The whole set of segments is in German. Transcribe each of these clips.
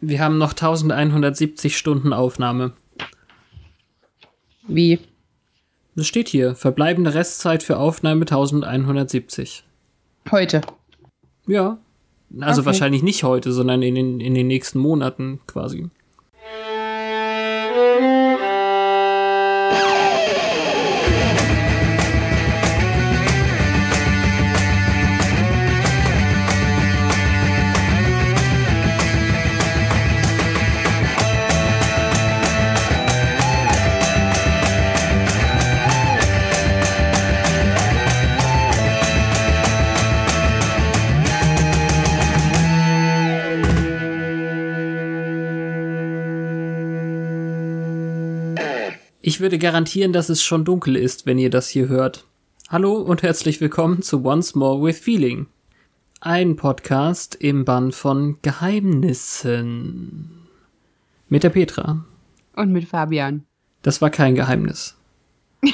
Wir haben noch 1170 Stunden Aufnahme. Wie? Das steht hier. Verbleibende Restzeit für Aufnahme 1170. Heute. Ja. Also Okay. wahrscheinlich nicht heute, sondern in den, in den nächsten Monaten quasi. Ich würde garantieren, dass es schon dunkel ist, wenn ihr das hier hört. Hallo und herzlich willkommen zu Once More with Feeling. Ein Podcast im Bann von Geheimnissen. Mit der Petra. Und mit Fabian. Das war kein Geheimnis.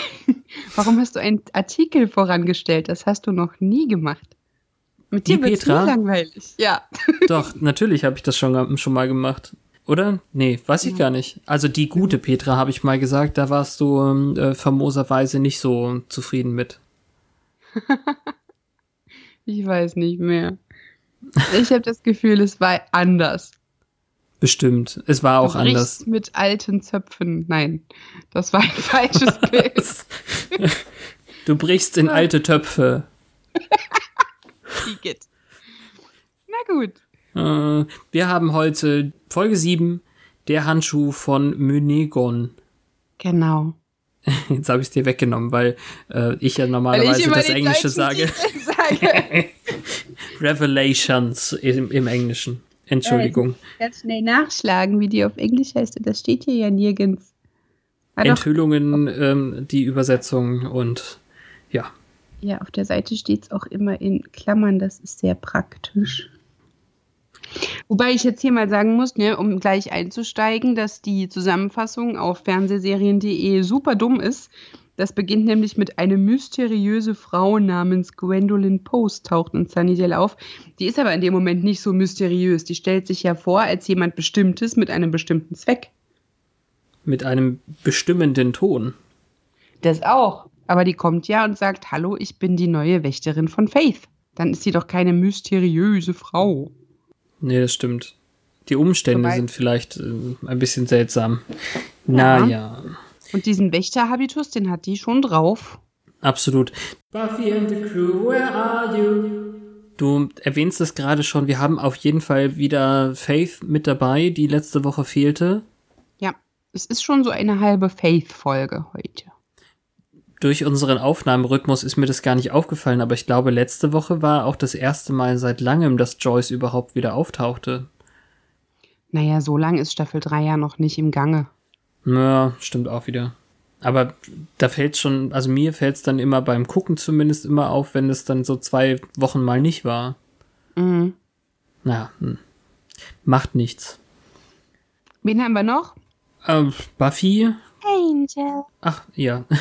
Warum hast du einen Artikel vorangestellt? Das hast du noch nie gemacht. Mit dir Petra? nie langweilig. Ja. Doch, natürlich habe ich das schon, schon mal gemacht. Oder? Nee, weiß ich gar nicht. Also die gute Petra habe ich mal gesagt, da warst du ähm, äh, famoserweise nicht so zufrieden mit. Ich weiß nicht mehr. Ich habe das Gefühl, es war anders. Bestimmt. Es war auch du anders. brichst mit alten Zöpfen. Nein, das war ein falsches Bild. Du brichst in alte Töpfe. Igitt. Na gut. Äh, wir haben heute Folge 7, der Handschuh von Mynegon. Genau. Jetzt habe ich es dir weggenommen, weil äh, ich ja normalerweise ich das Englische sage. Sage. Revelations im, im Englischen. Entschuldigung. Ganz schnell nachschlagen, wie die auf Englisch heißt. Das steht hier ja nirgends. Ah. Enthüllungen, ähm, die Übersetzung und ja. Ja, auf der Seite steht es auch immer in Klammern, das ist sehr praktisch. Wobei ich jetzt hier mal sagen muss, ne, um gleich einzusteigen, dass die Zusammenfassung auf fernsehserien.de super dumm ist. Das beginnt nämlich mit eine mysteriöse Frau namens Gwendolyn Post taucht in Sunnydale auf. Die ist aber in dem Moment nicht so mysteriös. Die stellt sich ja vor als jemand Bestimmtes mit einem bestimmten Zweck. Mit einem bestimmenden Ton. Das auch. Aber die kommt ja und sagt, hallo, ich bin die neue Wächterin von Faith. Dann ist sie doch keine mysteriöse Frau. Nee, das stimmt. Die Umstände Wobei- sind vielleicht äh, ein bisschen seltsam. Ja. Naja. Und diesen Wächterhabitus, den hat die schon drauf. Absolut. Buffy and the Crew, where are you? Du erwähnst es gerade schon, wir haben auf jeden Fall wieder Faith mit dabei, die letzte Woche fehlte. Ja, es ist schon so eine halbe Faith-Folge heute. Durch unseren Aufnahmerhythmus ist mir das gar nicht aufgefallen, aber ich glaube, letzte Woche war auch das erste Mal seit langem, dass Joyce überhaupt wieder auftauchte. Naja, so lang ist Staffel 3 ja noch nicht im Gange. Ja, stimmt auch wieder. Aber da fällt schon, also mir fällt es dann immer beim Gucken zumindest immer auf, wenn es dann so zwei Wochen mal nicht war. Mhm. Na, hm. macht nichts. Wen haben wir noch? Ähm, Buffy, Angel. ach ja.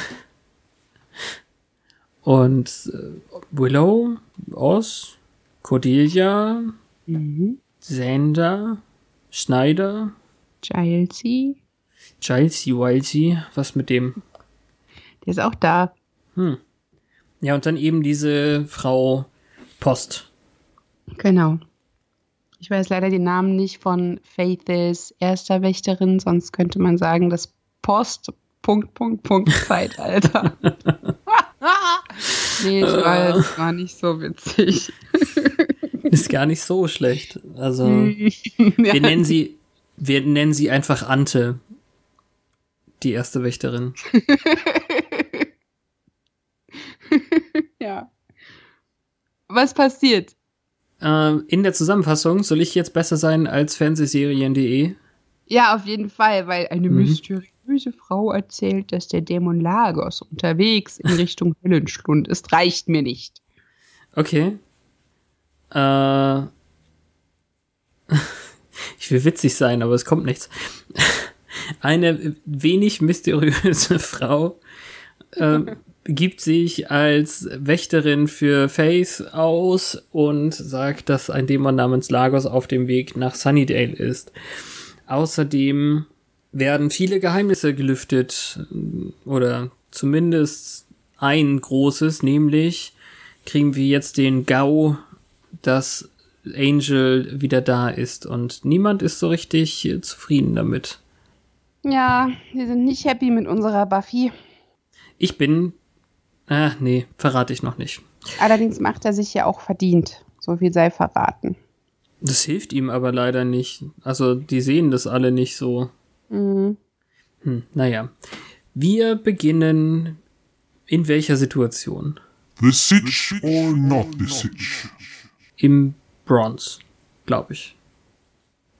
Und äh, Willow, Oz, Cordelia, Mhm. Xander, Schneider, Gilesy. Gilesy Wilesy, was mit dem? Der ist auch da. Hm. Ja, und dann eben diese Frau Post. Genau. Ich weiß leider den Namen nicht von Faiths erster Wächterin, sonst könnte man sagen, das Post. Punkt, Punkt, Punkt, Zeitalter. nee, ich weiß, war nicht so witzig. Ist gar nicht so schlecht. Also, wir nennen sie, wir nennen sie einfach Ante. Die erste Wächterin. ja. Was passiert? Ähm, in der Zusammenfassung soll ich jetzt besser sein als Fernsehserien.de. Ja, auf jeden Fall, weil eine Mhm. Mysteriöse Frau erzählt, dass der Dämon Lagos unterwegs in Richtung Höllenstund ist. Reicht mir nicht. Okay. Äh, ich will witzig sein, aber es kommt nichts. Eine wenig mysteriöse Frau äh, gibt sich als Wächterin für Faith aus und sagt, dass ein Dämon namens Lagos auf dem Weg nach Sunnydale ist. Außerdem werden viele Geheimnisse gelüftet oder zumindest ein großes, nämlich kriegen wir jetzt den GAU, dass Angel wieder da ist und niemand ist so richtig zufrieden damit. Ja, wir sind nicht happy mit unserer Buffy. Ich bin. Ah, nee, verrate ich noch nicht. Allerdings macht er sich ja auch verdient. So viel sei verraten. Das hilft ihm aber leider nicht. Also, die sehen das alle nicht so. Mhm. Hm, naja. Wir beginnen in welcher Situation? The Sitch or not the Sitch? Im Bronze, glaube ich.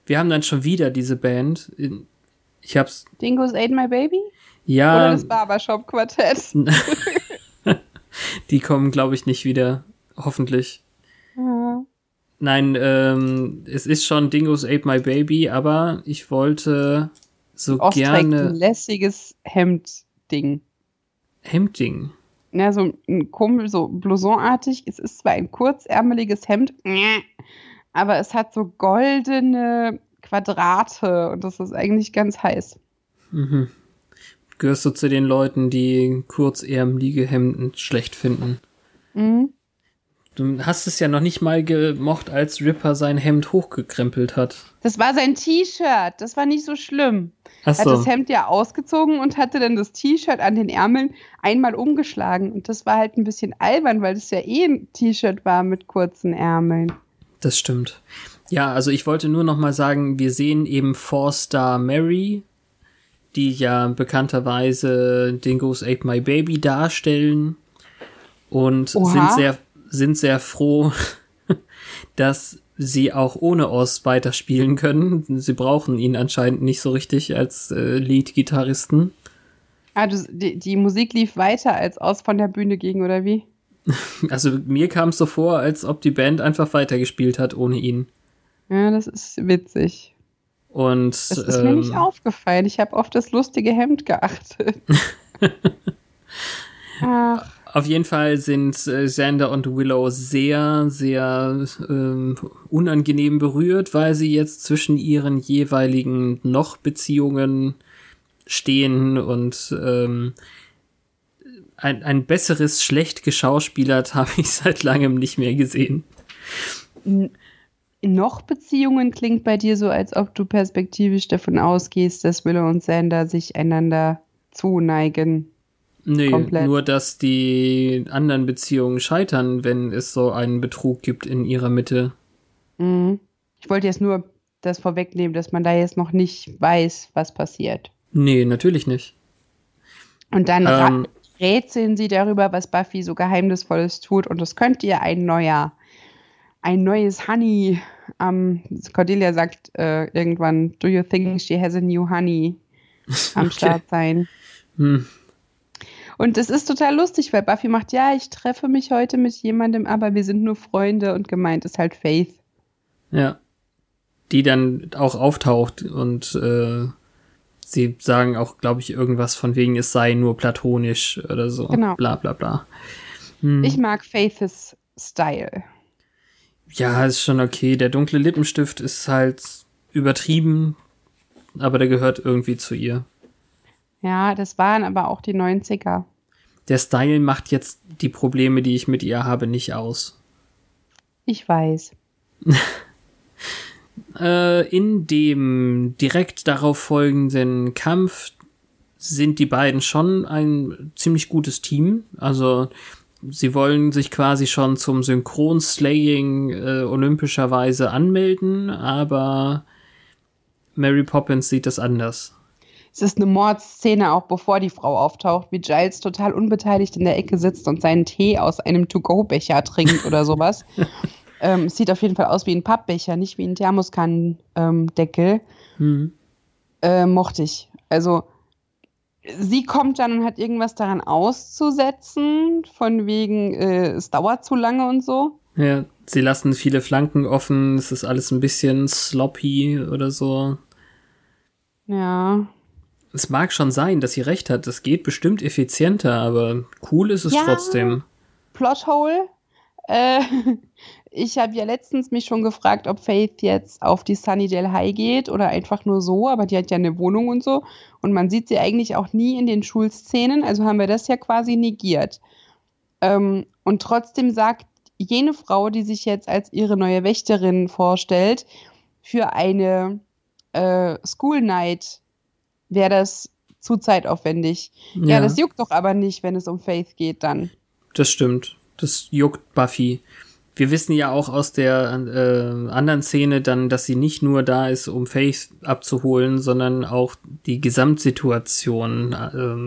Wir haben dann schon wieder diese Band. Ich hab's. Dingo's Ate My Baby? Ja. Oder das Barbershop Quartett? die kommen, glaube ich, nicht wieder. Hoffentlich. Ja. Nein, ähm, es ist schon Dingo's Ate My Baby, aber ich wollte so Ost gerne. Ein lässiges Hemdding. Hemdding? Ja, so ein komisch, so blousonartig. Es ist zwar ein kurzärmeliges Hemd, aber es hat so goldene Quadrate und das ist eigentlich ganz heiß. Mhm. Gehörst du zu den Leuten, die kurzärmelige Hemden schlecht finden? Mhm. Du hast es ja noch nicht mal gemocht, als Ripper sein Hemd hochgekrempelt hat. Das war sein T-Shirt. Das war nicht so schlimm. Ach so. Er hat das Hemd ja ausgezogen und hatte dann das T-Shirt an den Ärmeln einmal umgeschlagen. Und das war halt ein bisschen albern, weil das ja eh ein T-Shirt war mit kurzen Ärmeln. Das stimmt. Ja, also ich wollte nur noch mal sagen, wir sehen eben Four-Star Mary, die ja bekannterweise Dingo's Ate My Baby darstellen und Oha. sind sehr sind sehr froh, dass sie auch ohne Oz weiterspielen können. Sie brauchen ihn anscheinend nicht so richtig als äh, Lead-Gitarristen. Ah, du, die, die Musik lief weiter, als Oz von der Bühne ging, oder wie? Also mir kam es so vor, als ob die Band einfach weitergespielt hat ohne ihn. Ja, das ist witzig. Und das ist ähm, mir nicht ähm, aufgefallen. Ich habe auf das lustige Hemd geachtet. Ach. Auf jeden Fall sind äh, Xander und Willow sehr, sehr ähm, unangenehm berührt, weil sie jetzt zwischen ihren jeweiligen Noch-Beziehungen stehen und ähm, ein, ein besseres schlecht geschauspielert habe ich seit langem nicht mehr gesehen. Noch Beziehungen klingt bei dir so, als ob du perspektivisch davon ausgehst, dass Willow und Xander sich einander zuneigen. Nee, komplett. nur dass die anderen Beziehungen scheitern, wenn es so einen Betrug gibt in ihrer Mitte. Mhm. Ich wollte jetzt nur das vorwegnehmen, dass man da jetzt noch nicht weiß, was passiert. Nee, natürlich nicht. Und dann ähm, rätseln sie darüber, was Buffy so Geheimnisvolles tut. Und es könnte ja ein neuer, ein neues Honey. Ähm, Cordelia sagt äh, irgendwann, do you think she has a new honey am okay. Start sein? Hm. Und es ist total lustig, weil Buffy macht, ja, ich treffe mich heute mit jemandem, aber wir sind nur Freunde und gemeint ist halt Faith. Ja. Die dann auch auftaucht und äh, sie sagen auch, glaube ich, irgendwas von wegen, es sei nur platonisch oder so. Genau. Bla bla bla. Hm. Ich mag Faiths Style. Ja, ist schon okay. Der dunkle Lippenstift ist halt übertrieben, aber der gehört irgendwie zu ihr. Ja, das waren aber auch die 90er. Der Style macht jetzt die Probleme, die ich mit ihr habe, nicht aus. Ich weiß. äh, in dem direkt darauf folgenden Kampf sind die beiden schon ein ziemlich gutes Team. Also sie wollen sich quasi schon zum Synchronslaying äh, olympischerweise anmelden, aber Mary Poppins sieht das anders es ist eine Mordszene, auch bevor die Frau auftaucht, wie Giles total unbeteiligt in der Ecke sitzt und seinen Tee aus einem To-Go-Becher trinkt oder sowas. ähm, es sieht auf jeden Fall aus wie ein Pappbecher, nicht wie ein Thermoskannendeckel. Mhm. Äh, mochte ich. Also, sie kommt dann und hat irgendwas daran auszusetzen, von wegen, äh, es dauert zu lange und so. Ja, sie lassen viele Flanken offen, es ist alles ein bisschen sloppy oder so. Ja. Es mag schon sein, dass sie recht hat. Das geht bestimmt effizienter, aber cool ist es Ja. trotzdem. Plothole. Äh, ich habe ja letztens mich schon gefragt, ob Faith jetzt auf die Sunnydale High geht oder einfach nur so, aber die hat ja eine Wohnung und so. Und man sieht sie eigentlich auch nie in den Schulszenen, also haben wir das ja quasi negiert. Ähm, und trotzdem sagt jene Frau, die sich jetzt als ihre neue Wächterin vorstellt, für eine äh, School Night wäre das zu zeitaufwendig. Ja. das juckt doch aber nicht, wenn es um Faith geht dann. Das stimmt. Das juckt Buffy. Wir wissen ja auch aus der äh, anderen Szene dann, dass sie nicht nur da ist, um Faith abzuholen, sondern auch die Gesamtsituation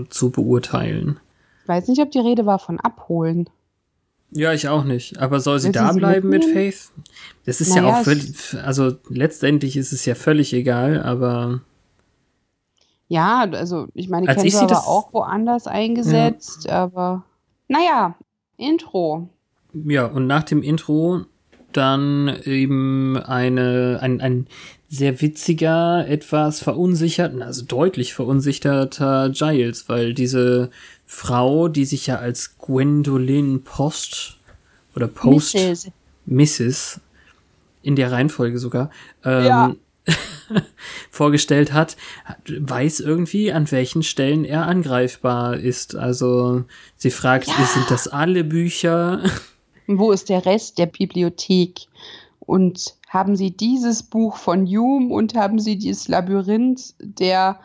äh, zu beurteilen. Ich weiß nicht, ob die Rede war von abholen. Ja, ich auch nicht. Aber soll sie Will sie da sie bleiben mit mitnehmen? Faith? Das ist ja Naja, auch es- völlig, also letztendlich ist es ja völlig egal, aber Ja, also ich meine, Als kennen ich das- auch woanders eingesetzt, aber naja, Intro. Ja, und nach dem Intro dann eben eine, ein, ein sehr witziger, etwas verunsicherten, also deutlich verunsicherter Giles, weil diese Frau, die sich ja als Gwendolyn Post oder Post Mrs. Mrs. in der Reihenfolge sogar ähm, Ja. vorgestellt hat, weiß irgendwie, an welchen Stellen er angreifbar ist. Also sie fragt, sind das alle Bücher? Wo ist der Rest der Bibliothek? Und haben Sie dieses Buch von Hume und haben Sie dieses Labyrinth der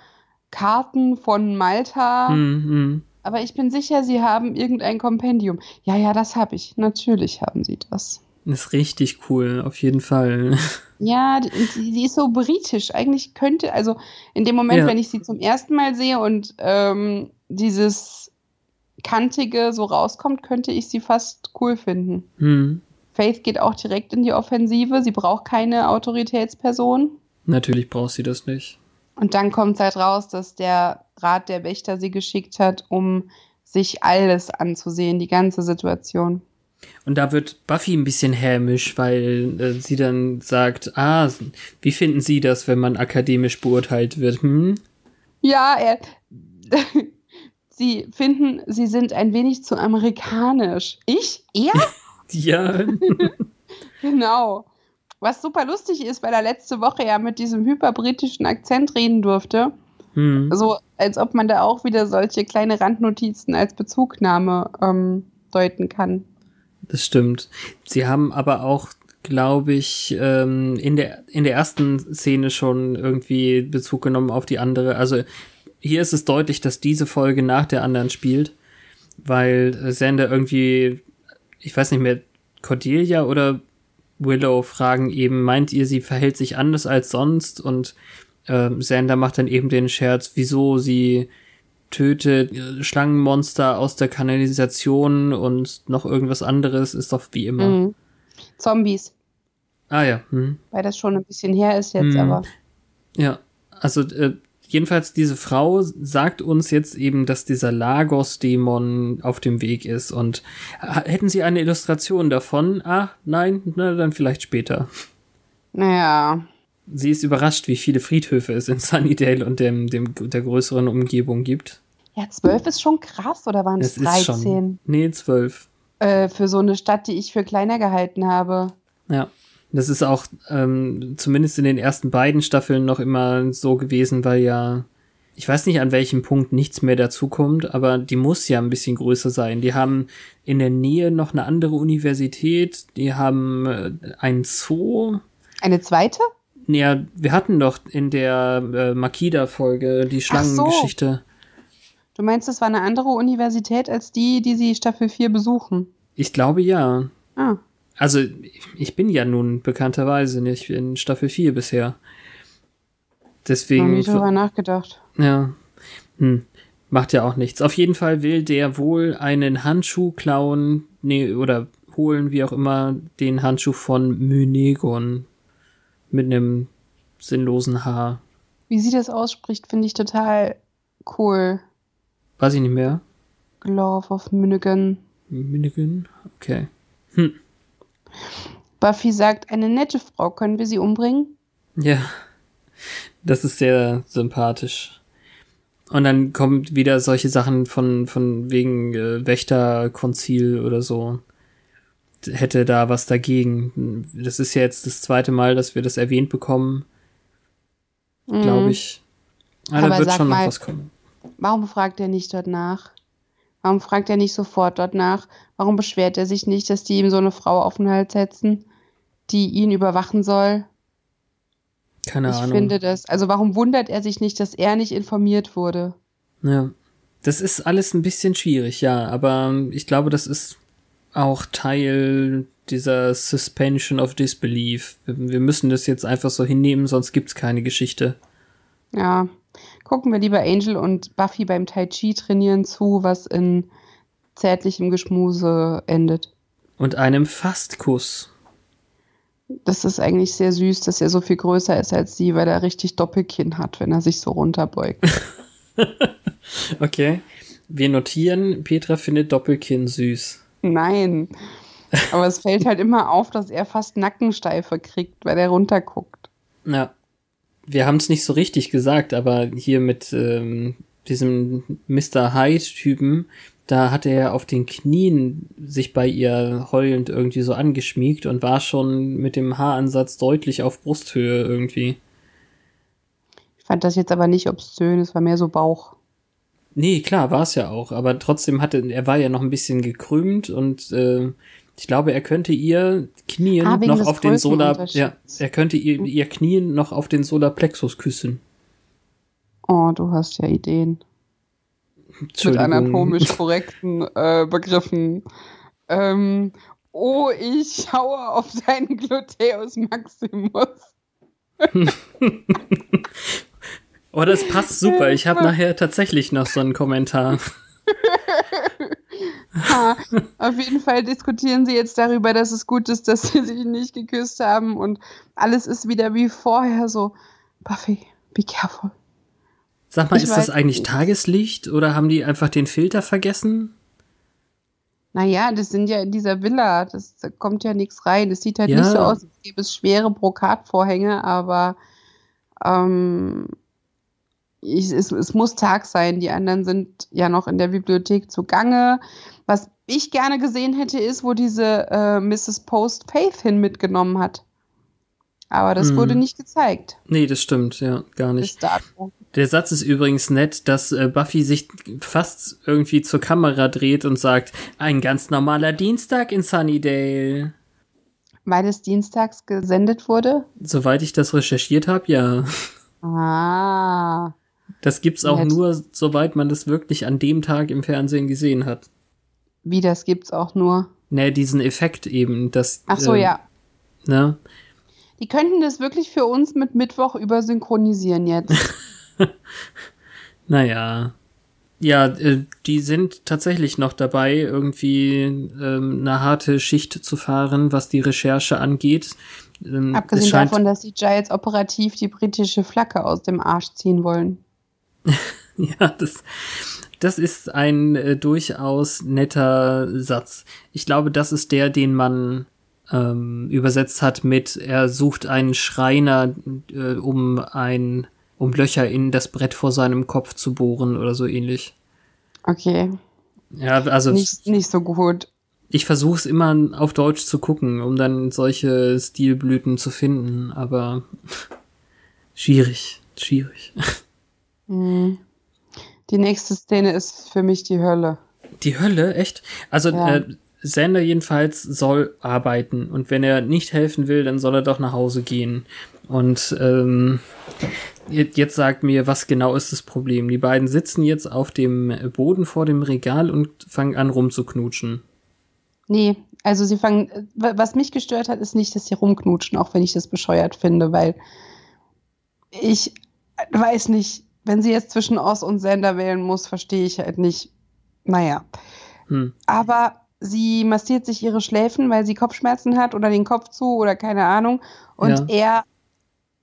Karten von Malta? Hm, hm. Aber ich bin sicher, Sie haben irgendein Kompendium. Ja, ja, das habe ich. Natürlich haben Sie das. Ist richtig cool, auf jeden Fall. Ja, die, die ist so britisch. Eigentlich könnte, also in dem Moment, Ja. wenn ich sie zum ersten Mal sehe und ähm, dieses Kantige so rauskommt, könnte ich sie fast cool finden. Hm. Faith geht auch direkt in die Offensive. Sie braucht keine Autoritätsperson. Natürlich braucht sie das nicht. Und dann kommt halt raus, dass der Rat der Wächter sie geschickt hat, um sich alles anzusehen, die ganze Situation. Und da wird Buffy ein bisschen hämisch, weil äh, sie dann sagt, ah, wie finden Sie das, wenn man akademisch beurteilt wird? Hm? Ja, er, sie finden, sie sind ein wenig zu amerikanisch. Ich? Er? Ja, Genau. Was super lustig ist, weil er letzte Woche ja mit diesem hyperbritischen Akzent reden durfte. hm. So, als ob man da auch wieder solche kleine Randnotizen als Bezugnahme ähm, deuten kann. Das stimmt. Sie haben aber auch, glaube ich, ähm, in der in der ersten Szene schon irgendwie Bezug genommen auf die andere. Also hier ist es deutlich, dass diese Folge nach der anderen spielt, weil äh, Sander irgendwie, ich weiß nicht mehr, Cordelia oder Willow fragen eben, meint ihr, sie verhält sich anders als sonst? Und ähm, Sander macht dann eben den Scherz, wieso sie tötet äh, Schlangenmonster aus der Kanalisation und noch irgendwas anderes, ist doch wie immer. Mhm. Zombies. Ah ja, hm. Weil das schon ein bisschen her ist jetzt, Mhm. aber. ja. Also äh, jedenfalls diese Frau sagt uns jetzt eben, dass dieser Lagos-Dämon auf dem Weg ist und hätten Sie eine Illustration davon? Ah, nein, na dann vielleicht später. Naja. Sie ist überrascht, wie viele Friedhöfe es in Sunnydale und dem, dem der größeren Umgebung gibt. Ja, zwölf ist schon krass, oder waren es Das ist 13? schon. Nee, zwölf. Äh, für so eine Stadt, die ich für kleiner gehalten habe. Ja. Das ist auch ähm, zumindest in den ersten beiden Staffeln noch immer so gewesen, weil ja, ich weiß nicht, an welchem Punkt nichts mehr dazukommt, aber die muss ja ein bisschen größer sein. Die haben in der Nähe noch eine andere Universität, die haben äh, ein Zoo. Eine zweite? Ja, wir hatten doch in der äh, Makida-Folge die Ach so. Schlangengeschichte. Du meinst, das war eine andere Universität als die, die sie Staffel 4 besuchen? Ich glaube ja. Ah. Also, ich bin ja nun bekannterweise nicht in Staffel 4 bisher. Deswegen. nie drüber nachgedacht. Ja. Hm. Macht ja auch nichts. Auf jeden Fall will der wohl einen Handschuh klauen, nee, oder holen, wie auch immer, den Handschuh von Mynegon. Mit einem sinnlosen Haar. Wie sie das ausspricht, finde ich total cool. Weiß ich nicht mehr. Glove of Minigan. Mynegon? Okay. Buffy sagt, eine nette Frau, können wir sie umbringen? Ja. Das ist sehr sympathisch. Und dann kommt wieder solche Sachen von, von wegen äh, Wächterkonzil oder so. Hätte da was dagegen. Das ist ja jetzt das zweite Mal, dass wir das erwähnt bekommen. Glaube ich. Ah, da Mhm. Aber wird sag schon noch mal- was kommen. Warum fragt er nicht dort nach? Warum fragt er nicht sofort dort nach? Warum beschwert er sich nicht, dass die ihm so eine Frau auf den Hals setzen, die ihn überwachen soll? Keine ich Ahnung. finde das. Also warum wundert er sich nicht, dass er nicht informiert wurde? Ja. Das ist alles ein bisschen schwierig, ja, aber ich glaube, das ist auch Teil dieser Suspension of Disbelief. Wir, müssen das jetzt einfach so hinnehmen, sonst gibt's keine Geschichte. Ja. Gucken wir lieber Angel und Buffy beim Tai Chi trainieren zu, was in zärtlichem Geschmuse endet. Und einem Fastkuss. Das ist eigentlich sehr süß, dass er so viel größer ist als sie, weil er richtig Doppelkinn hat, wenn er sich so runterbeugt. Okay. Wir notieren, Petra findet Doppelkinn süß. Nein. Aber es fällt halt immer auf, dass er fast Nackensteife kriegt, weil er runterguckt. Ja. Wir haben es nicht so richtig gesagt, aber hier mit ähm, diesem Mr. Hyde-Typen, da hat er auf den Knien sich bei ihr heulend irgendwie so angeschmiegt und war schon mit dem Haaransatz deutlich auf Brusthöhe irgendwie. Ich fand das jetzt aber nicht obszön, es war mehr so Bauch. Nee, klar, war es ja auch, aber trotzdem hatte, er war ja noch ein bisschen gekrümmt und äh, ich glaube, er könnte ihr Knien Ah, noch auf den Solar, ja, er könnte ihr, ihr Knien noch auf den Solarplexus küssen. Oh, du hast ja Ideen. Mit anatomisch korrekten äh, Begriffen. Ähm, oh, ich schaue auf deinen Gluteus Maximus. Oh, das passt super. Ich habe nachher tatsächlich noch so einen Kommentar. Ha, auf jeden Fall diskutieren sie jetzt darüber, dass es gut ist, dass sie sich nicht geküsst haben und alles ist wieder wie vorher so. Buffy, be careful. Sag mal, Ich ist das eigentlich nicht. Tageslicht oder haben die einfach den Filter vergessen? Naja, das sind ja in dieser Villa, das, da kommt ja nichts rein. Es sieht halt Ja. nicht so aus, als gäbe es schwere Brokatvorhänge, aber ähm, ich, es, es muss Tag sein. Die anderen sind ja noch in der Bibliothek zugange. Was ich gerne gesehen hätte, ist, wo diese äh, Mrs. Post Faith hin mitgenommen hat. Aber das Hm. wurde nicht gezeigt. Nee, das stimmt, ja, gar nicht. Der Satz ist übrigens nett, dass äh, Buffy sich fast irgendwie zur Kamera dreht und sagt, ein ganz normaler Dienstag in Sunnydale. Weil es dienstags gesendet wurde. Soweit ich das recherchiert habe, ja. Ah. Das gibt's auch nur, soweit man das wirklich an dem Tag im Fernsehen gesehen hat. Wie, das gibt's auch nur. Ne, diesen Effekt eben, dass. Ach so, ähm, ja. Ne? Die könnten das wirklich für uns mit Mittwoch übersynchronisieren jetzt. Naja. Ja, äh, die sind tatsächlich noch dabei, irgendwie ähm, eine harte Schicht zu fahren, was die Recherche angeht. Ähm, es Abgesehen davon, dass die Giants operativ die britische Flagge aus dem Arsch ziehen wollen. Ja, das, das ist ein äh, durchaus netter Satz. Ich glaube, das ist der, den man ähm, übersetzt hat mit, er sucht einen Schreiner, äh, um ein, um Löcher in das Brett vor seinem Kopf zu bohren oder so ähnlich. Okay, Ja, also nicht, nicht so gut. ich versuche es immer auf Deutsch zu gucken, um dann solche Stilblüten zu finden, aber schwierig, schwierig. Hm. Die nächste Szene ist für mich die Hölle. Die Hölle, echt? Also Ja. äh, Sander jedenfalls soll arbeiten und wenn er nicht helfen will, dann soll er doch nach Hause gehen. Und ähm, jetzt, sagt mir, was genau ist das Problem? Die beiden sitzen jetzt auf dem Boden vor dem Regal und fangen an rumzuknutschen. Nee, also sie fangen, wa- was mich gestört hat, ist nicht, dass sie rumknutschen, auch wenn ich das bescheuert finde, weil ich weiß nicht, wenn sie jetzt zwischen Oz und Sender wählen muss, verstehe ich halt nicht. Naja. Hm. Aber sie massiert sich ihre Schläfen, weil sie Kopfschmerzen hat oder den Kopf zu oder keine Ahnung. Und Ja. er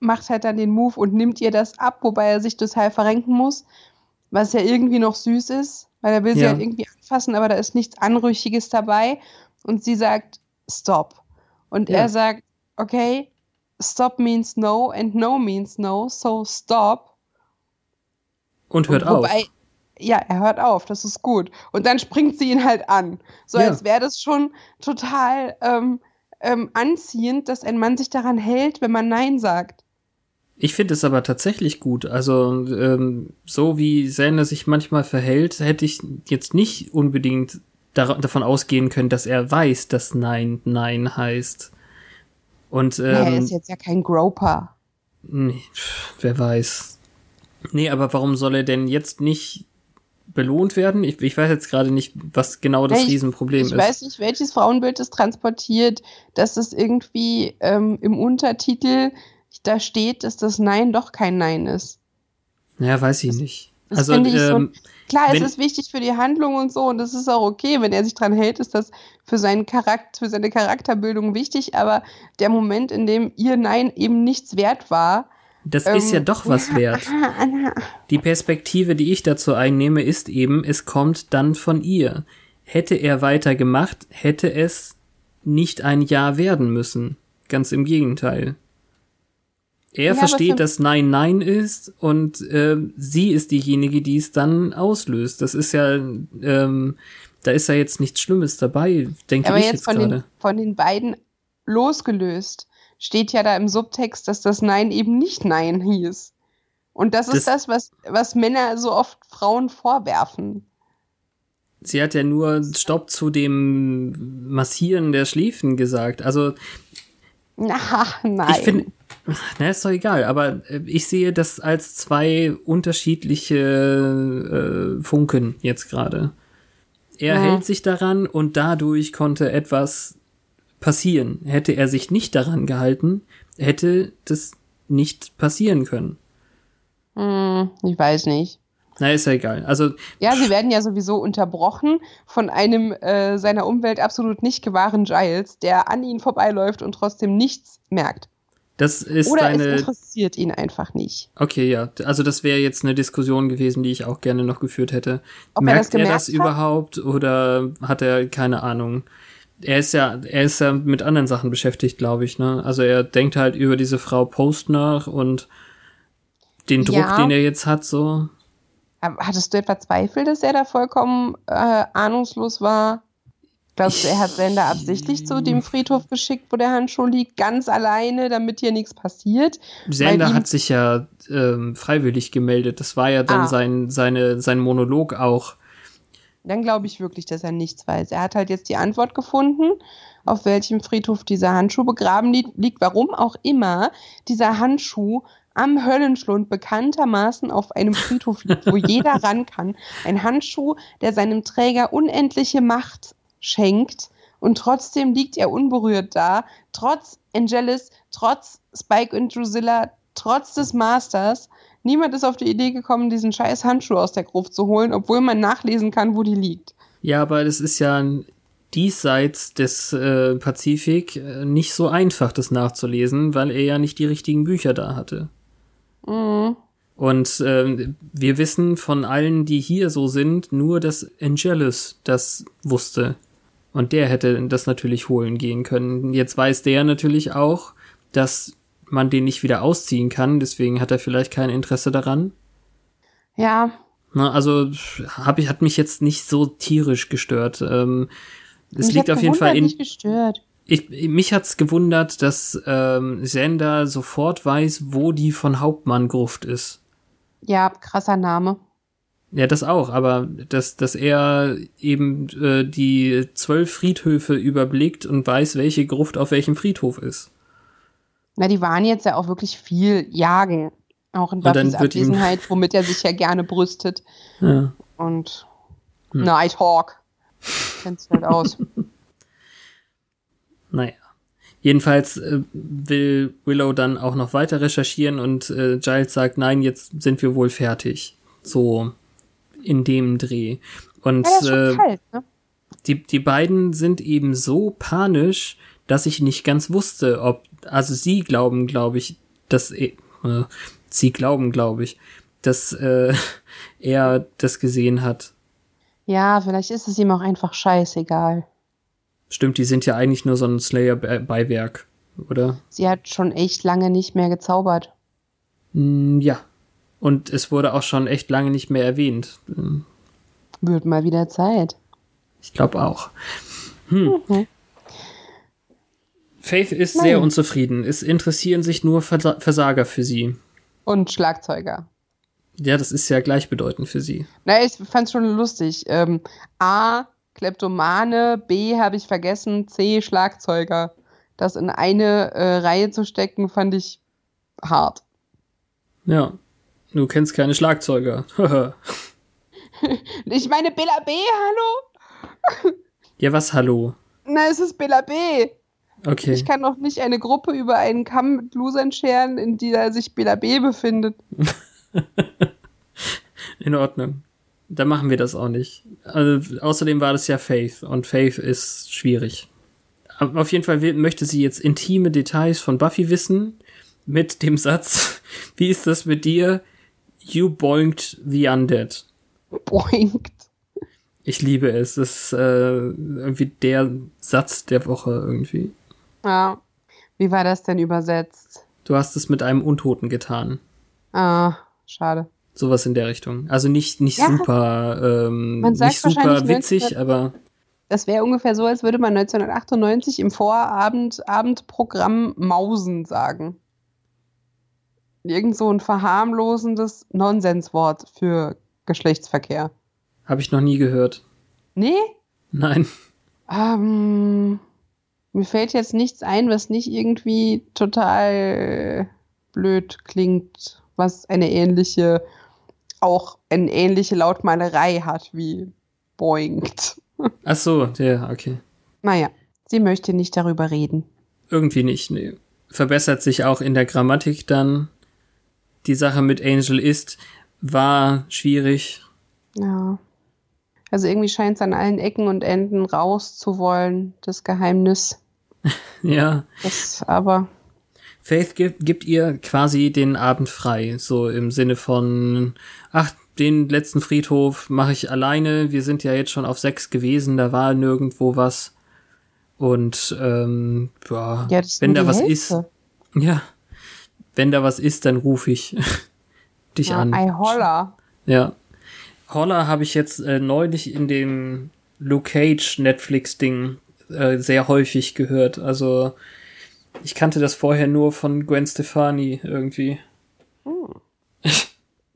macht halt dann den Move und nimmt ihr das ab, wobei er sich total verrenken muss, was ja irgendwie noch süß ist, weil er will sie Ja. halt irgendwie anfassen, aber da ist nichts Anrüchiges dabei. Und sie sagt, stop. Und Ja. er sagt, okay, stop means no and no means no, so stop. Und hört Und auf. Ja, er hört auf, das ist gut. Und dann springt sie ihn halt an. So Ja. als wäre das schon total ähm, ähm, anziehend, dass ein Mann sich daran hält, wenn man Nein sagt. Ich finde es aber tatsächlich gut. Also, ähm, so wie Sander sich manchmal verhält, hätte ich jetzt nicht unbedingt davon ausgehen können, dass er weiß, dass Nein Nein heißt. Und Ja, er ähm, ist jetzt ja kein Groper. nee, pf, wer weiß. Nee, aber warum soll er denn jetzt nicht belohnt werden? Ich, ich weiß jetzt gerade nicht, was genau das ich- Riesenproblem Ich ist. weiß nicht, welches Frauenbild es transportiert, dass es irgendwie ähm, im Untertitel da steht, dass das Nein doch kein Nein ist. Ja, weiß ich nicht. das Also, finde ich so- ähm, Klar, Wenn- es ist wichtig für die Handlung und so, und das ist auch okay, wenn er sich dran hält, ist das für seinen Charakter, für seine Charakterbildung wichtig, aber der Moment, in dem ihr Nein eben nichts wert war, das ist ähm, ja doch was wert. Die Perspektive, die ich dazu einnehme, ist eben, es kommt dann von ihr. Hätte er weitergemacht, hätte es nicht ein Ja werden müssen. Ganz im Gegenteil. Er Ja, versteht, dass Nein Nein ist und äh, sie ist diejenige, die es dann auslöst. Das ist ja, ähm, da ist ja jetzt nichts Schlimmes dabei, denke aber ich jetzt jetzt von den, gerade. von den beiden losgelöst, steht ja da im Subtext, dass das Nein eben nicht Nein hieß. Und das ist das, was, was Männer so oft Frauen vorwerfen. Sie hat ja nur Stopp zu dem Massieren der Schläfen gesagt. Also Na, nein. Ich finde, na, ist doch egal, aber äh, ich sehe das als zwei unterschiedliche äh, Funken jetzt gerade. Er Ja. hält sich daran und dadurch konnte etwas passieren. Hätte er sich nicht daran gehalten, hätte das nicht passieren können. Hm, ich weiß nicht. Na, ist ja egal. Also, Ja, sie werden ja sowieso unterbrochen von einem äh, seiner Umwelt absolut nicht gewahren Giles, der an ihnen vorbeiläuft und trotzdem nichts merkt. das ist Oder es eine. interessiert ihn einfach nicht. Okay, ja. Also, das wäre jetzt eine Diskussion gewesen, die ich auch gerne noch geführt hätte. Ob er Merkt das er das überhaupt oder hat er keine Ahnung? Er ist ja, er ist ja mit anderen Sachen beschäftigt, glaube ich, ne? Also er denkt halt über diese Frau Post nach und den Druck, Ja. den er jetzt hat, so. Hattest du etwa Zweifel, dass er da vollkommen äh, ahnungslos war? Glaubst du, er hat Sender absichtlich zu dem Friedhof geschickt, wo der Handschuh liegt, ganz alleine, damit hier nichts passiert? Sender hat sich ja ähm, freiwillig gemeldet. Das war ja dann Ah. sein, seine, sein Monolog auch. Dann glaube ich wirklich, dass er nichts weiß. Er hat halt jetzt die Antwort gefunden, auf welchem Friedhof dieser Handschuh begraben li liegt. Warum auch immer dieser Handschuh am Höllenschlund bekanntermaßen auf einem Friedhof liegt, wo jeder ran kann. Ein Handschuh, der seinem Träger unendliche Macht schenkt und trotzdem liegt er unberührt da, trotz Angelus, trotz Spike und Drusilla, trotz des Masters. Niemand ist auf die Idee gekommen, diesen scheiß Handschuh aus der Gruft zu holen, obwohl man nachlesen kann, wo die liegt. Ja, aber das ist ja diesseits des äh, Pazifik äh, nicht so einfach, das nachzulesen, weil er ja nicht die richtigen Bücher da hatte. Mhm. Und ähm, wir wissen von allen, die hier so sind, nur, dass Angelus das wusste. Und der hätte das natürlich holen gehen können. Jetzt weiß der natürlich auch, dass man den nicht wieder ausziehen kann, deswegen hat er vielleicht kein Interesse daran. Ja, Na, also hab ich, hat mich jetzt nicht so tierisch gestört. Ähm, es mich liegt auf jeden Fall in. nicht gestört. Ich, mich hat's gewundert, dass ähm, Sender sofort weiß, wo die von Hauptmann Gruft ist. Ja, krasser Name. Ja, das auch, aber dass, dass er eben äh, die zwölf Friedhöfe überblickt und weiß, welche Gruft auf welchem Friedhof ist. Na, die waren jetzt ja auch wirklich viel jagen. Auch in Buffys Abwesenheit, womit er sich ja gerne brüstet. Ja. Und Hm. Nighthawk. Kennt sich halt aus. Naja. Jedenfalls äh, will Willow dann auch noch weiter recherchieren und äh, Giles sagt, nein, jetzt sind wir wohl fertig. So in dem Dreh. Und Ja, äh, kalt, ne? die, die beiden sind eben so panisch, dass ich nicht ganz wusste, ob, also sie glauben, glaube ich, dass, äh, sie glauben, glaube ich, dass äh, er das gesehen hat. Ja, vielleicht ist es ihm auch einfach scheißegal. Stimmt, die sind ja eigentlich nur so ein Slayer-Beiwerk, oder? Sie hat schon echt lange nicht mehr gezaubert. Hm, ja. Und es wurde auch schon echt lange nicht mehr erwähnt. Wird mal wieder Zeit. Ich glaube auch. Hm. Mhm. Faith ist Nein. sehr unzufrieden. Es interessieren sich nur Versa Versager für sie. Und Schlagzeuger. Ja, das ist ja gleichbedeutend für sie. Na, ich fand's schon lustig. Ähm, A, Kleptomane, B, habe ich vergessen, C, Schlagzeuger. Das in eine äh, Reihe zu stecken, fand ich hart. Ja. Du kennst keine Schlagzeuger. Ich meine Bella B, hallo? ja, was hallo? Na, es ist Bella B. Okay. Ich kann doch nicht eine Gruppe über einen Kamm mit Losern scheren, in der sich Bella B befindet. In Ordnung. Da machen wir das auch nicht. Also, außerdem war das ja Faith und Faith ist schwierig. Aber auf jeden Fall möchte sie jetzt intime Details von Buffy wissen mit dem Satz, wie ist das mit dir? You boinked the undead. Boinkt. Ich liebe es. Das ist äh, irgendwie der Satz der Woche irgendwie. Ja. Wie war das denn übersetzt? Du hast es mit einem Untoten getan. Ah, schade. Sowas in der Richtung. Also nicht, nicht Ja. super, ähm, Man sagt nicht super witzig, 19 aber Das wäre ungefähr so, als würde man 1998 im Vorabend Abendprogramm Mausen sagen. Irgend so ein verharmlosendes Nonsenswort für Geschlechtsverkehr. habe ich noch nie gehört. Nee? Nein. Ähm, mir fällt jetzt nichts ein, was nicht irgendwie total blöd klingt, was eine ähnliche, auch eine ähnliche Lautmalerei hat wie boingt. Ach so, ja, okay. Naja, sie möchte nicht darüber reden. Irgendwie nicht, nee. Verbessert sich auch in der Grammatik dann. Die Sache mit Angel ist, war schwierig. Ja. Also irgendwie scheint es an allen Ecken und Enden raus zu wollen, das Geheimnis. Ja. Das aber, Faith gibt, gibt ihr quasi den Abend frei, so im Sinne von, ach, den letzten Friedhof mache ich alleine. Wir sind ja jetzt schon auf sechs gewesen, da war nirgendwo was. Und ähm, ja, ja, wenn da was Hälfte. ist, ja, wenn da was ist, dann rufe ich dich Ja, an. I holla. Ja. Holler habe ich jetzt äh, neulich in dem Luke Cage Netflix-Ding äh, sehr häufig gehört. Also ich kannte das vorher nur von Gwen Stefani irgendwie.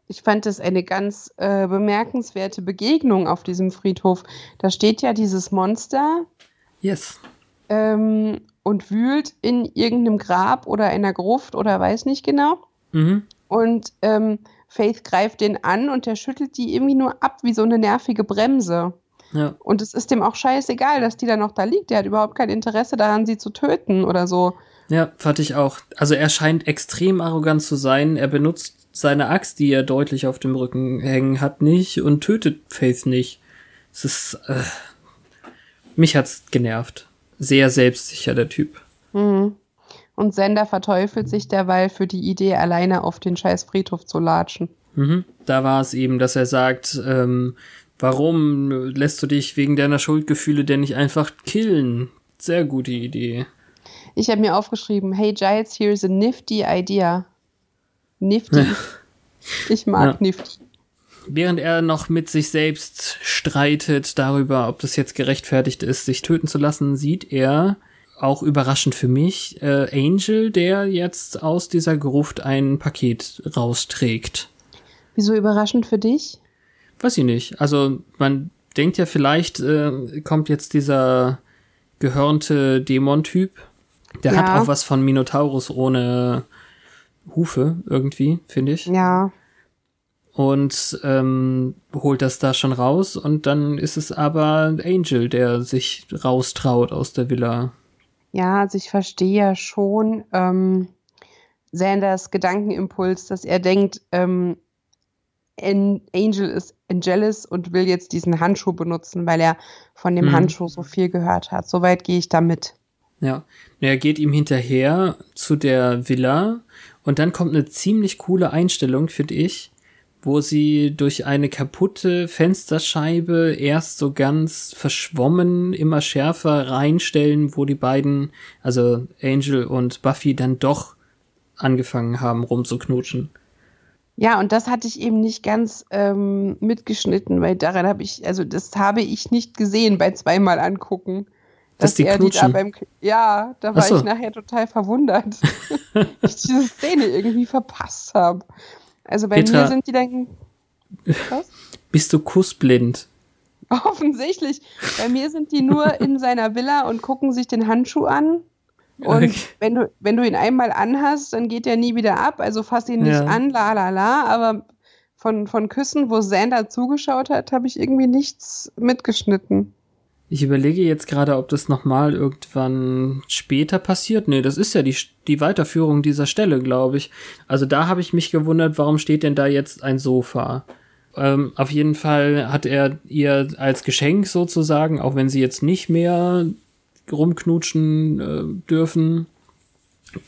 Ich fand es eine ganz äh, bemerkenswerte Begegnung auf diesem Friedhof. Da steht ja dieses Monster Yes. ähm, und wühlt in irgendeinem Grab oder einer Gruft oder weiß nicht genau. Mhm. Und ähm, Faith greift den an und der schüttelt die irgendwie nur ab wie so eine nervige Bremse. Ja. Und es ist dem auch scheißegal, dass die da noch da liegt. Der hat überhaupt kein Interesse daran, sie zu töten oder so. Ja, fand ich auch. Also er scheint extrem arrogant zu sein. Er benutzt seine Axt, die er deutlich auf dem Rücken hängen hat, nicht und tötet Faith nicht. Es ist. Äh, mich hat's genervt. Sehr selbstsicher, der Typ. Mhm. Und Sender verteufelt sich derweil für die Idee, alleine auf den scheiß Friedhof zu latschen. Mhm. Da war es eben, dass er sagt, ähm, warum lässt du dich wegen deiner Schuldgefühle denn nicht einfach killen? Sehr gute Idee. Ich habe mir aufgeschrieben, hey Giles, here's a nifty idea. Nifty. Ich mag Ja. nifty. Während er noch mit sich selbst streitet darüber, ob das jetzt gerechtfertigt ist, sich töten zu lassen, sieht er, auch überraschend für mich, äh, Angel, der jetzt aus dieser Gruft ein Paket rausträgt. Wieso überraschend für dich? Weiß ich nicht. Also man denkt ja vielleicht, äh, kommt jetzt dieser gehörnte Dämon-Typ. Der Ja. hat auch was von Minotaurus ohne Hufe irgendwie, finde ich. Ja. Und ähm, holt das da schon raus und dann ist es aber Angel, der sich raustraut aus der Villa. Ja, also ich verstehe ja schon ähm, Sanders Gedankenimpuls, dass er denkt, ähm, An- Angel ist Angelus und will jetzt diesen Handschuh benutzen, weil er von dem Hm. Handschuh so viel gehört hat. Soweit gehe ich damit. Ja. Er geht ihm hinterher zu der Villa und dann kommt eine ziemlich coole Einstellung, finde ich, wo sie durch eine kaputte Fensterscheibe erst so ganz verschwommen immer schärfer reinstellen, wo die beiden, also Angel und Buffy, dann doch angefangen haben rumzuknutschen. Ja, und das hatte ich eben nicht ganz ähm, mitgeschnitten, weil daran habe ich, also das habe ich nicht gesehen bei zweimal angucken. Dass die er die da beim, ja, da war so. ich nachher total verwundert, ich diese Szene irgendwie verpasst habe. Also bei Petra. mir sind die dann, was? Bist du kussblind? Offensichtlich. Bei mir sind die nur in seiner Villa und gucken sich den Handschuh an. Und Okay. wenn, du, wenn du ihn einmal anhast, dann geht er nie wieder ab. Also fass ihn nicht Ja. an, la la la. Aber von, von Küssen, wo Sander zugeschaut hat, habe ich irgendwie nichts mitgeschnitten. Ich überlege jetzt gerade, ob das nochmal irgendwann später passiert. Nee, das ist ja die, die Weiterführung dieser Stelle, glaube ich. Also da habe ich mich gewundert, warum steht denn da jetzt ein Sofa? Ähm, auf jeden Fall hat er ihr als Geschenk sozusagen, auch wenn sie jetzt nicht mehr rumknutschen äh, dürfen,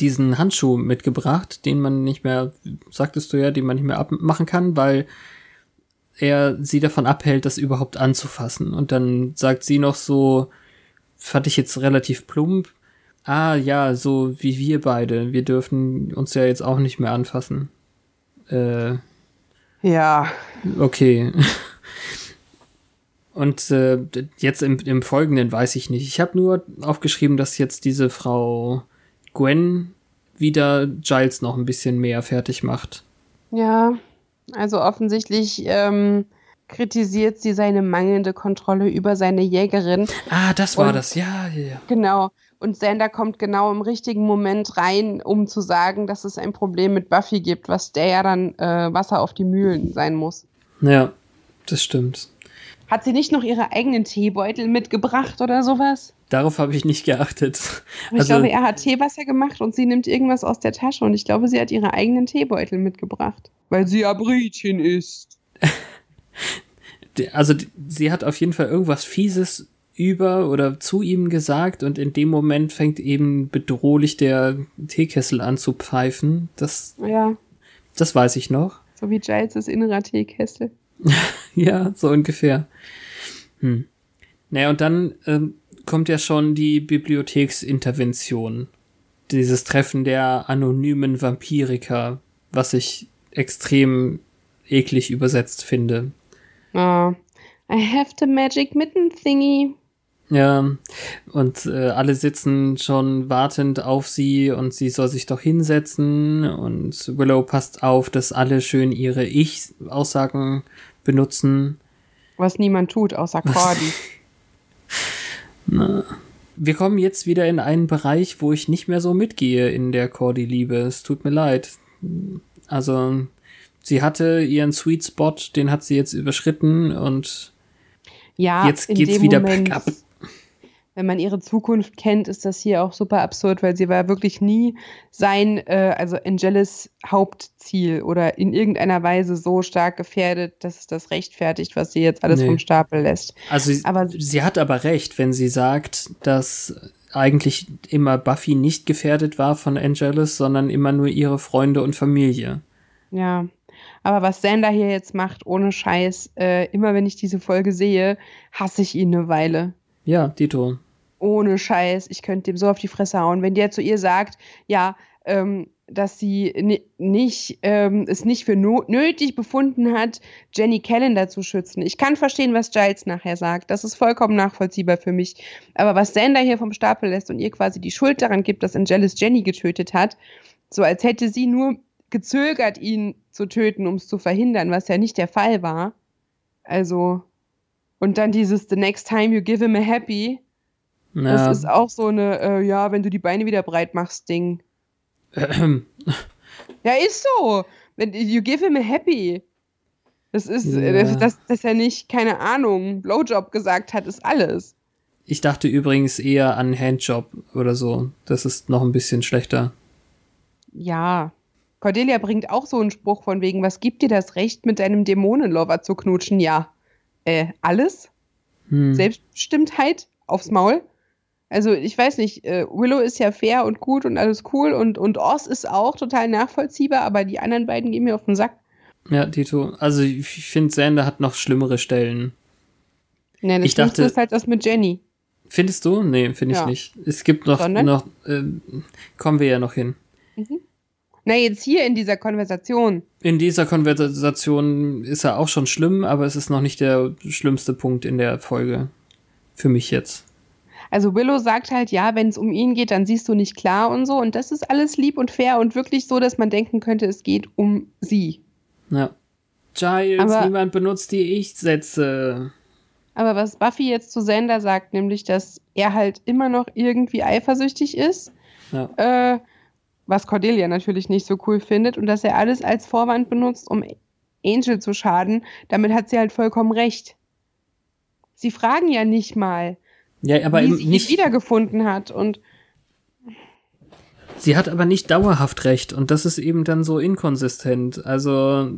diesen Handschuh mitgebracht, den man nicht mehr, sagtest du ja, den man nicht mehr abmachen kann, weil er sie davon abhält, das überhaupt anzufassen. Und dann sagt sie noch so, fand ich jetzt relativ plump, ah ja, so wie wir beide, wir dürfen uns ja jetzt auch nicht mehr anfassen. Äh, Ja. okay. Und äh, jetzt im, im Folgenden weiß ich nicht. Ich habe nur aufgeschrieben, dass jetzt diese Frau Gwen wieder Giles noch ein bisschen mehr fertig macht. Ja. Also offensichtlich ähm, kritisiert sie seine mangelnde Kontrolle über seine Jägerin. Ah, das war Und- das, ja, ja, ja. Genau. Und Sander kommt genau im richtigen Moment rein, um zu sagen, dass es ein Problem mit Buffy gibt, was der ja dann äh, Wasser auf die Mühlen sein muss. Ja, das stimmt. Hat sie nicht noch ihre eigenen Teebeutel mitgebracht oder sowas? Darauf habe ich nicht geachtet. Ich Also, glaube, er hat Teewasser gemacht und sie nimmt irgendwas aus der Tasche und ich glaube, sie hat ihre eigenen Teebeutel mitgebracht. Weil sie ja Brötchen isst. d- also sie hat auf jeden Fall irgendwas Fieses über oder zu ihm gesagt und in dem Moment fängt eben bedrohlich der Teekessel an zu pfeifen. Das, Ja, das weiß ich noch. so wie Giles' innerer Teekessel. Ja, so ungefähr. Hm. Naja, und dann ähm, kommt ja schon die Bibliotheksintervention. Dieses Treffen der anonymen Vampiriker, was ich extrem eklig übersetzt finde. Ah, I have the magic mitten thingy. Ja, und äh, alle sitzen schon wartend auf sie und sie soll sich doch hinsetzen und Willow passt auf, dass alle schön ihre Ich-Aussagen benutzen. Was niemand tut, außer Cordy. Wir kommen jetzt wieder in einen Bereich, wo ich nicht mehr so mitgehe in der Cordy-Liebe. Es tut mir leid. Also, sie hatte ihren Sweet Spot, den hat sie jetzt überschritten und Ja, Jetzt geht's wieder Moment, bergab. Wenn man ihre Zukunft kennt, ist das hier auch super absurd, weil sie war wirklich nie sein, äh, also Angelis Hauptziel oder in irgendeiner Weise so stark gefährdet, dass es das rechtfertigt, was sie jetzt alles Nee. vom Stapel lässt. Also sie, Aber- sie hat aber recht, wenn sie sagt, dass eigentlich immer Buffy nicht gefährdet war von Angelus, sondern immer nur ihre Freunde und Familie. Ja. Aber was Sander hier jetzt macht, ohne Scheiß, äh, immer wenn ich diese Folge sehe, hasse ich ihn eine Weile. Ja, Dito. Ohne Scheiß, ich könnte dem so auf die Fresse hauen, wenn der zu ihr sagt, ja, ähm, dass sie ni nicht ähm, es nicht für no nötig befunden hat, Jenny Calendar zu schützen. Ich kann verstehen, was Giles nachher sagt. Das ist vollkommen nachvollziehbar für mich. Aber was Sander hier vom Stapel lässt und ihr quasi die Schuld daran gibt, dass Angelus Jenny getötet hat, so als hätte sie nur gezögert, ihn zu töten, um es zu verhindern, was ja nicht der Fall war. Also und dann dieses The next time you give him a happy, Ja, das ist auch so eine, äh, ja, wenn du die Beine wieder breit machst, Ding. Ja, ist so. You give him a happy. Das ist, Ja. äh, das, das, dass er nicht, keine Ahnung, Blowjob gesagt hat, ist alles. ich dachte übrigens eher an Handjob oder so. Das ist noch ein bisschen schlechter. Ja. Cordelia bringt auch so einen Spruch von wegen, was gibt dir das Recht, mit deinem Dämonenlover zu knutschen? Ja. Äh, alles? Hm. Selbstbestimmtheit aufs Maul? Also, ich weiß nicht, äh, Willow ist ja fair und gut und alles cool und, und Oz ist auch total nachvollziehbar, aber die anderen beiden gehen mir auf den Sack. Ja, Dito. Also ich finde, Sander hat noch schlimmere Stellen. Ne, das Ich dachte- ist halt das mit Jenny. Findest du? Nee, finde ich Ja. nicht. Es gibt noch, Sondern? noch äh, kommen wir ja noch hin. Na, jetzt hier in dieser Konversation. In dieser Konversation ist er auch schon schlimm, aber es ist noch nicht der schlimmste Punkt in der Folge. Für mich jetzt. Also Willow sagt halt, ja, wenn es um ihn geht, dann siehst du nicht klar und so. Und das ist alles lieb und fair und wirklich so, dass man denken könnte, es geht um sie. Ja. Giles, Aber- niemand benutzt die Ich-Sätze. Aber was Buffy jetzt zu Xander sagt, nämlich, dass er halt immer noch irgendwie eifersüchtig ist, Ja. äh, was Cordelia natürlich nicht so cool findet, und dass er alles als Vorwand benutzt, um Angel zu schaden, damit hat sie halt vollkommen recht. Sie fragen ja nicht mal, Ja, aber sie ihn nicht. wiedergefunden hat. Und Sie hat aber nicht dauerhaft recht und das ist eben dann so inkonsistent. Also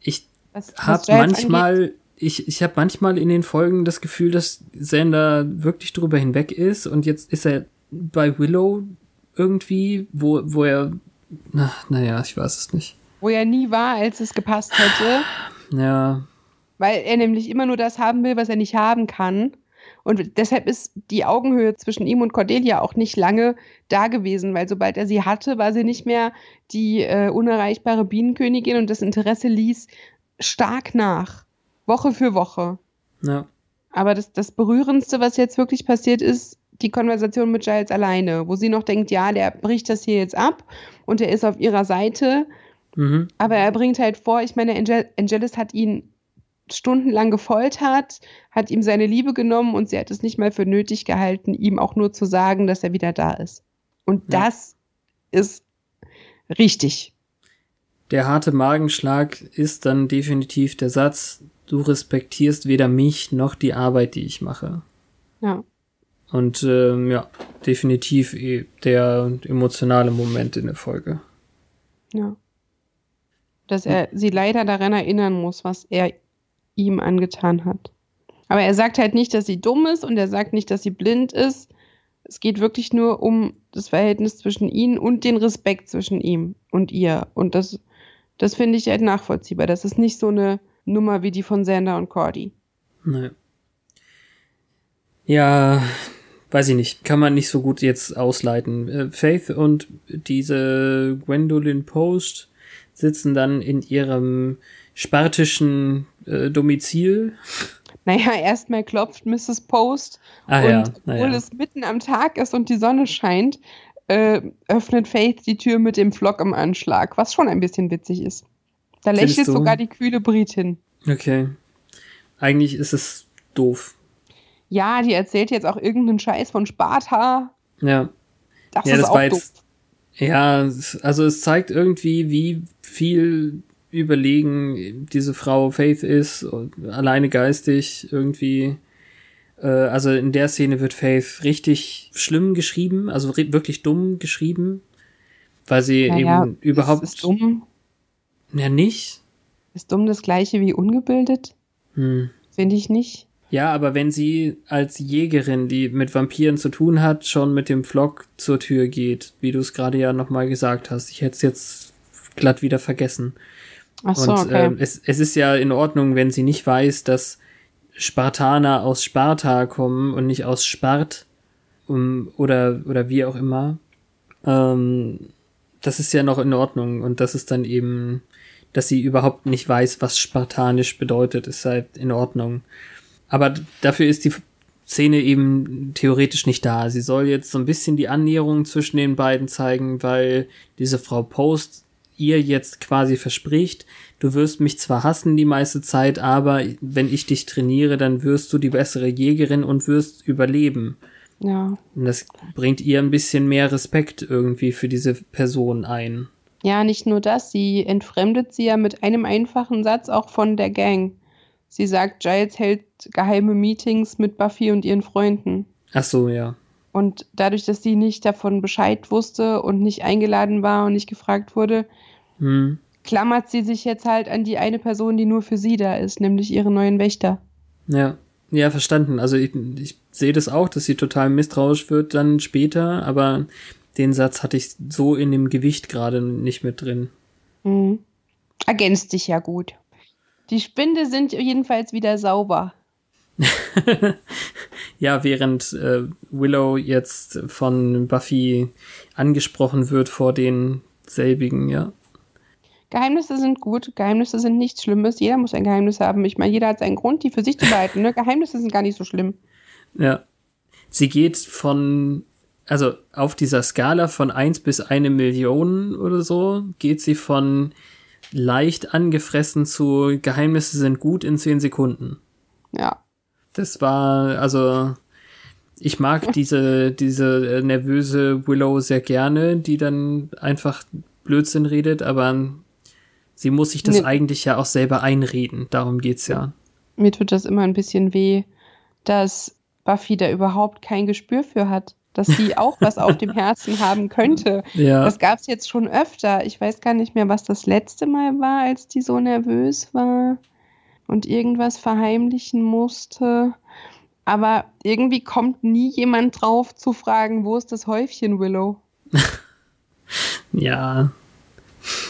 ich habe manchmal, ich, ich habe manchmal in den Folgen das Gefühl, dass Xander wirklich drüber hinweg ist und jetzt ist er bei Willow irgendwie, wo, wo er, na, naja, ich weiß es nicht. wo er nie war, als es gepasst hätte, Ja, weil er nämlich immer nur das haben will, was er nicht haben kann. Und deshalb ist die Augenhöhe zwischen ihm und Cordelia auch nicht lange da gewesen, weil sobald er sie hatte, war sie nicht mehr die äh, unerreichbare Bienenkönigin und das Interesse ließ stark nach, Woche für Woche. ja, Aber das, das Berührendste, was jetzt wirklich passiert ist, die Konversation mit Giles alleine, wo sie noch denkt, ja, der bricht das hier jetzt ab und er ist auf ihrer Seite, mhm. aber er bringt halt vor, ich meine, Angel Angelis hat ihn stundenlang gefoltert, hat ihm seine Liebe genommen und sie hat es nicht mal für nötig gehalten, ihm auch nur zu sagen, dass er wieder da ist. Und Ja. das ist richtig. Der harte Magenschlag ist dann definitiv der Satz, du respektierst weder mich noch die Arbeit, die ich mache. Ja. Und ähm, ja, definitiv eh der emotionale Moment in der Folge. Ja. Dass er sie leider daran erinnern muss, was er ihm angetan hat. Aber er sagt halt nicht, dass sie dumm ist und er sagt nicht, dass sie blind ist. Es geht wirklich nur um das Verhältnis zwischen ihnen und den Respekt zwischen ihm und ihr. Und das, das finde ich halt nachvollziehbar. Das ist nicht so eine Nummer wie die von Sander und Cordy. Nee. Ja, weiß ich nicht. Kann man nicht so gut jetzt ausleiten. Äh, Faith und diese Gwendolyn Post sitzen dann in ihrem spartischen äh, Domizil. Naja, erstmal klopft Mrs. Post Ah und ja, obwohl naja. es mitten am Tag ist und die Sonne scheint, äh, öffnet Faith die Tür mit dem Flock im Anschlag, was schon ein bisschen witzig ist. Da lächelt sogar die kühle Britin. Okay. Eigentlich ist es doof. Ja, die erzählt jetzt auch irgendeinen Scheiß von Sparta. Ja. Das Ja, ist das auch doof. jetzt- Ja, also es zeigt irgendwie, wie viel überlegen diese Frau Faith ist, und alleine geistig irgendwie. Äh, also in der Szene wird Faith richtig schlimm geschrieben, also wirklich dumm geschrieben, weil sie Naja, eben überhaupt Ist, ist, dumm, ja nicht. ist dumm das gleiche wie ungebildet? Hm. Finde ich nicht. Ja, aber wenn sie als Jägerin, die mit Vampiren zu tun hat, schon mit dem Flock zur Tür geht, wie du es gerade ja nochmal gesagt hast, ich hätte es jetzt glatt wieder vergessen. Ach so, Und okay. ähm, es, es ist ja in Ordnung, wenn sie nicht weiß, dass Spartaner aus Sparta kommen und nicht aus Spart um, oder, oder wie auch immer. Ähm, das ist ja noch in Ordnung und das ist dann eben, dass sie überhaupt nicht weiß, was spartanisch bedeutet, ist halt in Ordnung. Aber dafür ist die Szene eben theoretisch nicht da. Sie soll jetzt so ein bisschen die Annäherung zwischen den beiden zeigen, weil diese Frau Post ihr jetzt quasi verspricht, du wirst mich zwar hassen die meiste Zeit, aber wenn ich dich trainiere, dann wirst du die bessere Jägerin und wirst überleben. ja. Und das bringt ihr ein bisschen mehr Respekt irgendwie für diese Person ein. ja, nicht nur das, sie entfremdet sie ja mit einem einfachen Satz auch von der Gang. Sie sagt, Giles hält geheime Meetings mit Buffy und ihren Freunden. Ach so, ja. Und dadurch, dass sie nicht davon Bescheid wusste und nicht eingeladen war und nicht gefragt wurde, Hm. klammert sie sich jetzt halt an die eine Person, die nur für sie da ist, nämlich ihren neuen Wächter. Ja. Ja, verstanden. Also ich, ich sehe das auch, dass sie total misstrauisch wird dann später, aber den Satz hatte ich so in dem Gewicht gerade nicht mit drin. Mhm. Ergänzt dich ja gut. Die Spinde sind jedenfalls wieder sauber. Ja, während äh, Willow jetzt von Buffy angesprochen wird vor den selbigen, ja. Geheimnisse sind gut, Geheimnisse sind nichts Schlimmes. Jeder muss ein Geheimnis haben. Ich meine, jeder hat seinen Grund, die für sich zu behalten. Ne? Geheimnisse sind gar nicht so schlimm. Ja. Sie geht von, also auf dieser Skala von 1 bis eine Million oder so, geht sie von leicht angefressen zu Geheimnisse sind gut in 10 Sekunden. Ja. Das war, also, ich mag diese, diese äh, nervöse Willow sehr gerne, die dann einfach Blödsinn redet, aber sie muss sich das Nee. eigentlich ja auch selber einreden. Darum geht's ja. Mir tut das immer ein bisschen weh, dass Buffy da überhaupt kein Gespür für hat. Dass sie auch was auf dem Herzen haben könnte. Ja. Das gab es jetzt schon öfter. Ich weiß gar nicht mehr, was das letzte Mal war, als die so nervös war und irgendwas verheimlichen musste. Aber irgendwie kommt nie jemand drauf zu fragen, wo ist das Häufchen, Willow? Ja.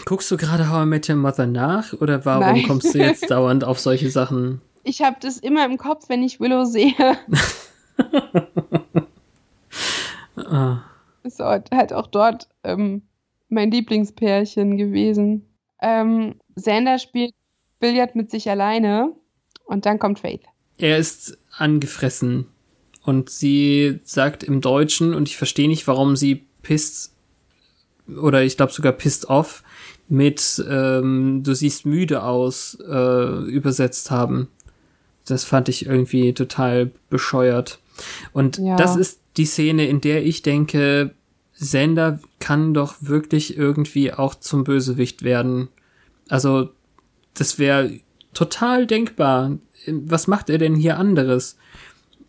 Guckst du gerade How I Met Your Mother nach oder warum Nein. kommst du jetzt dauernd auf solche Sachen? Ich habe das immer im Kopf, wenn ich Willow sehe. Ah, Ist halt auch dort ähm, mein Lieblingspärchen gewesen. Ähm, Xander spielt Billard mit sich alleine und dann kommt Faith. er ist angefressen und sie sagt im Deutschen und ich verstehe nicht, warum sie pissed oder ich glaube sogar pissed off mit ähm, du siehst müde aus äh, übersetzt haben. Das fand ich irgendwie total bescheuert. Und Ja. das ist die Szene, in der ich denke, Sender kann doch wirklich irgendwie auch zum Bösewicht werden. Also, das wäre total denkbar. Was macht er denn hier anderes?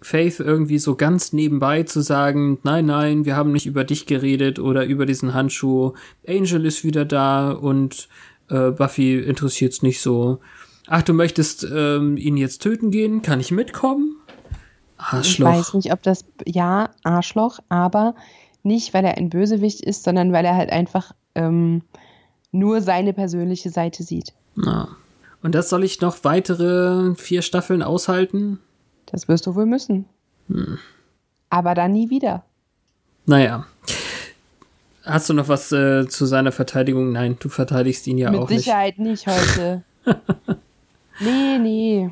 Faith irgendwie so ganz nebenbei zu sagen, nein, nein, wir haben nicht über dich geredet oder über diesen Handschuh. Angel ist wieder da und äh, Buffy interessiert's nicht so. Ach, du möchtest ähm, ihn jetzt töten gehen? Kann ich mitkommen? Ich Arschloch. weiß nicht, ob das, ja, Arschloch, aber nicht, weil er ein Bösewicht ist, sondern weil er halt einfach ähm, nur seine persönliche Seite sieht. Na. Und das soll ich noch weitere vier Staffeln aushalten? Das wirst du wohl müssen. Aber dann nie wieder. Naja. Hast du noch was äh, zu seiner Verteidigung? Nein, du verteidigst ihn ja Mit auch nicht. Sicherheit nicht, heute. nee, nee.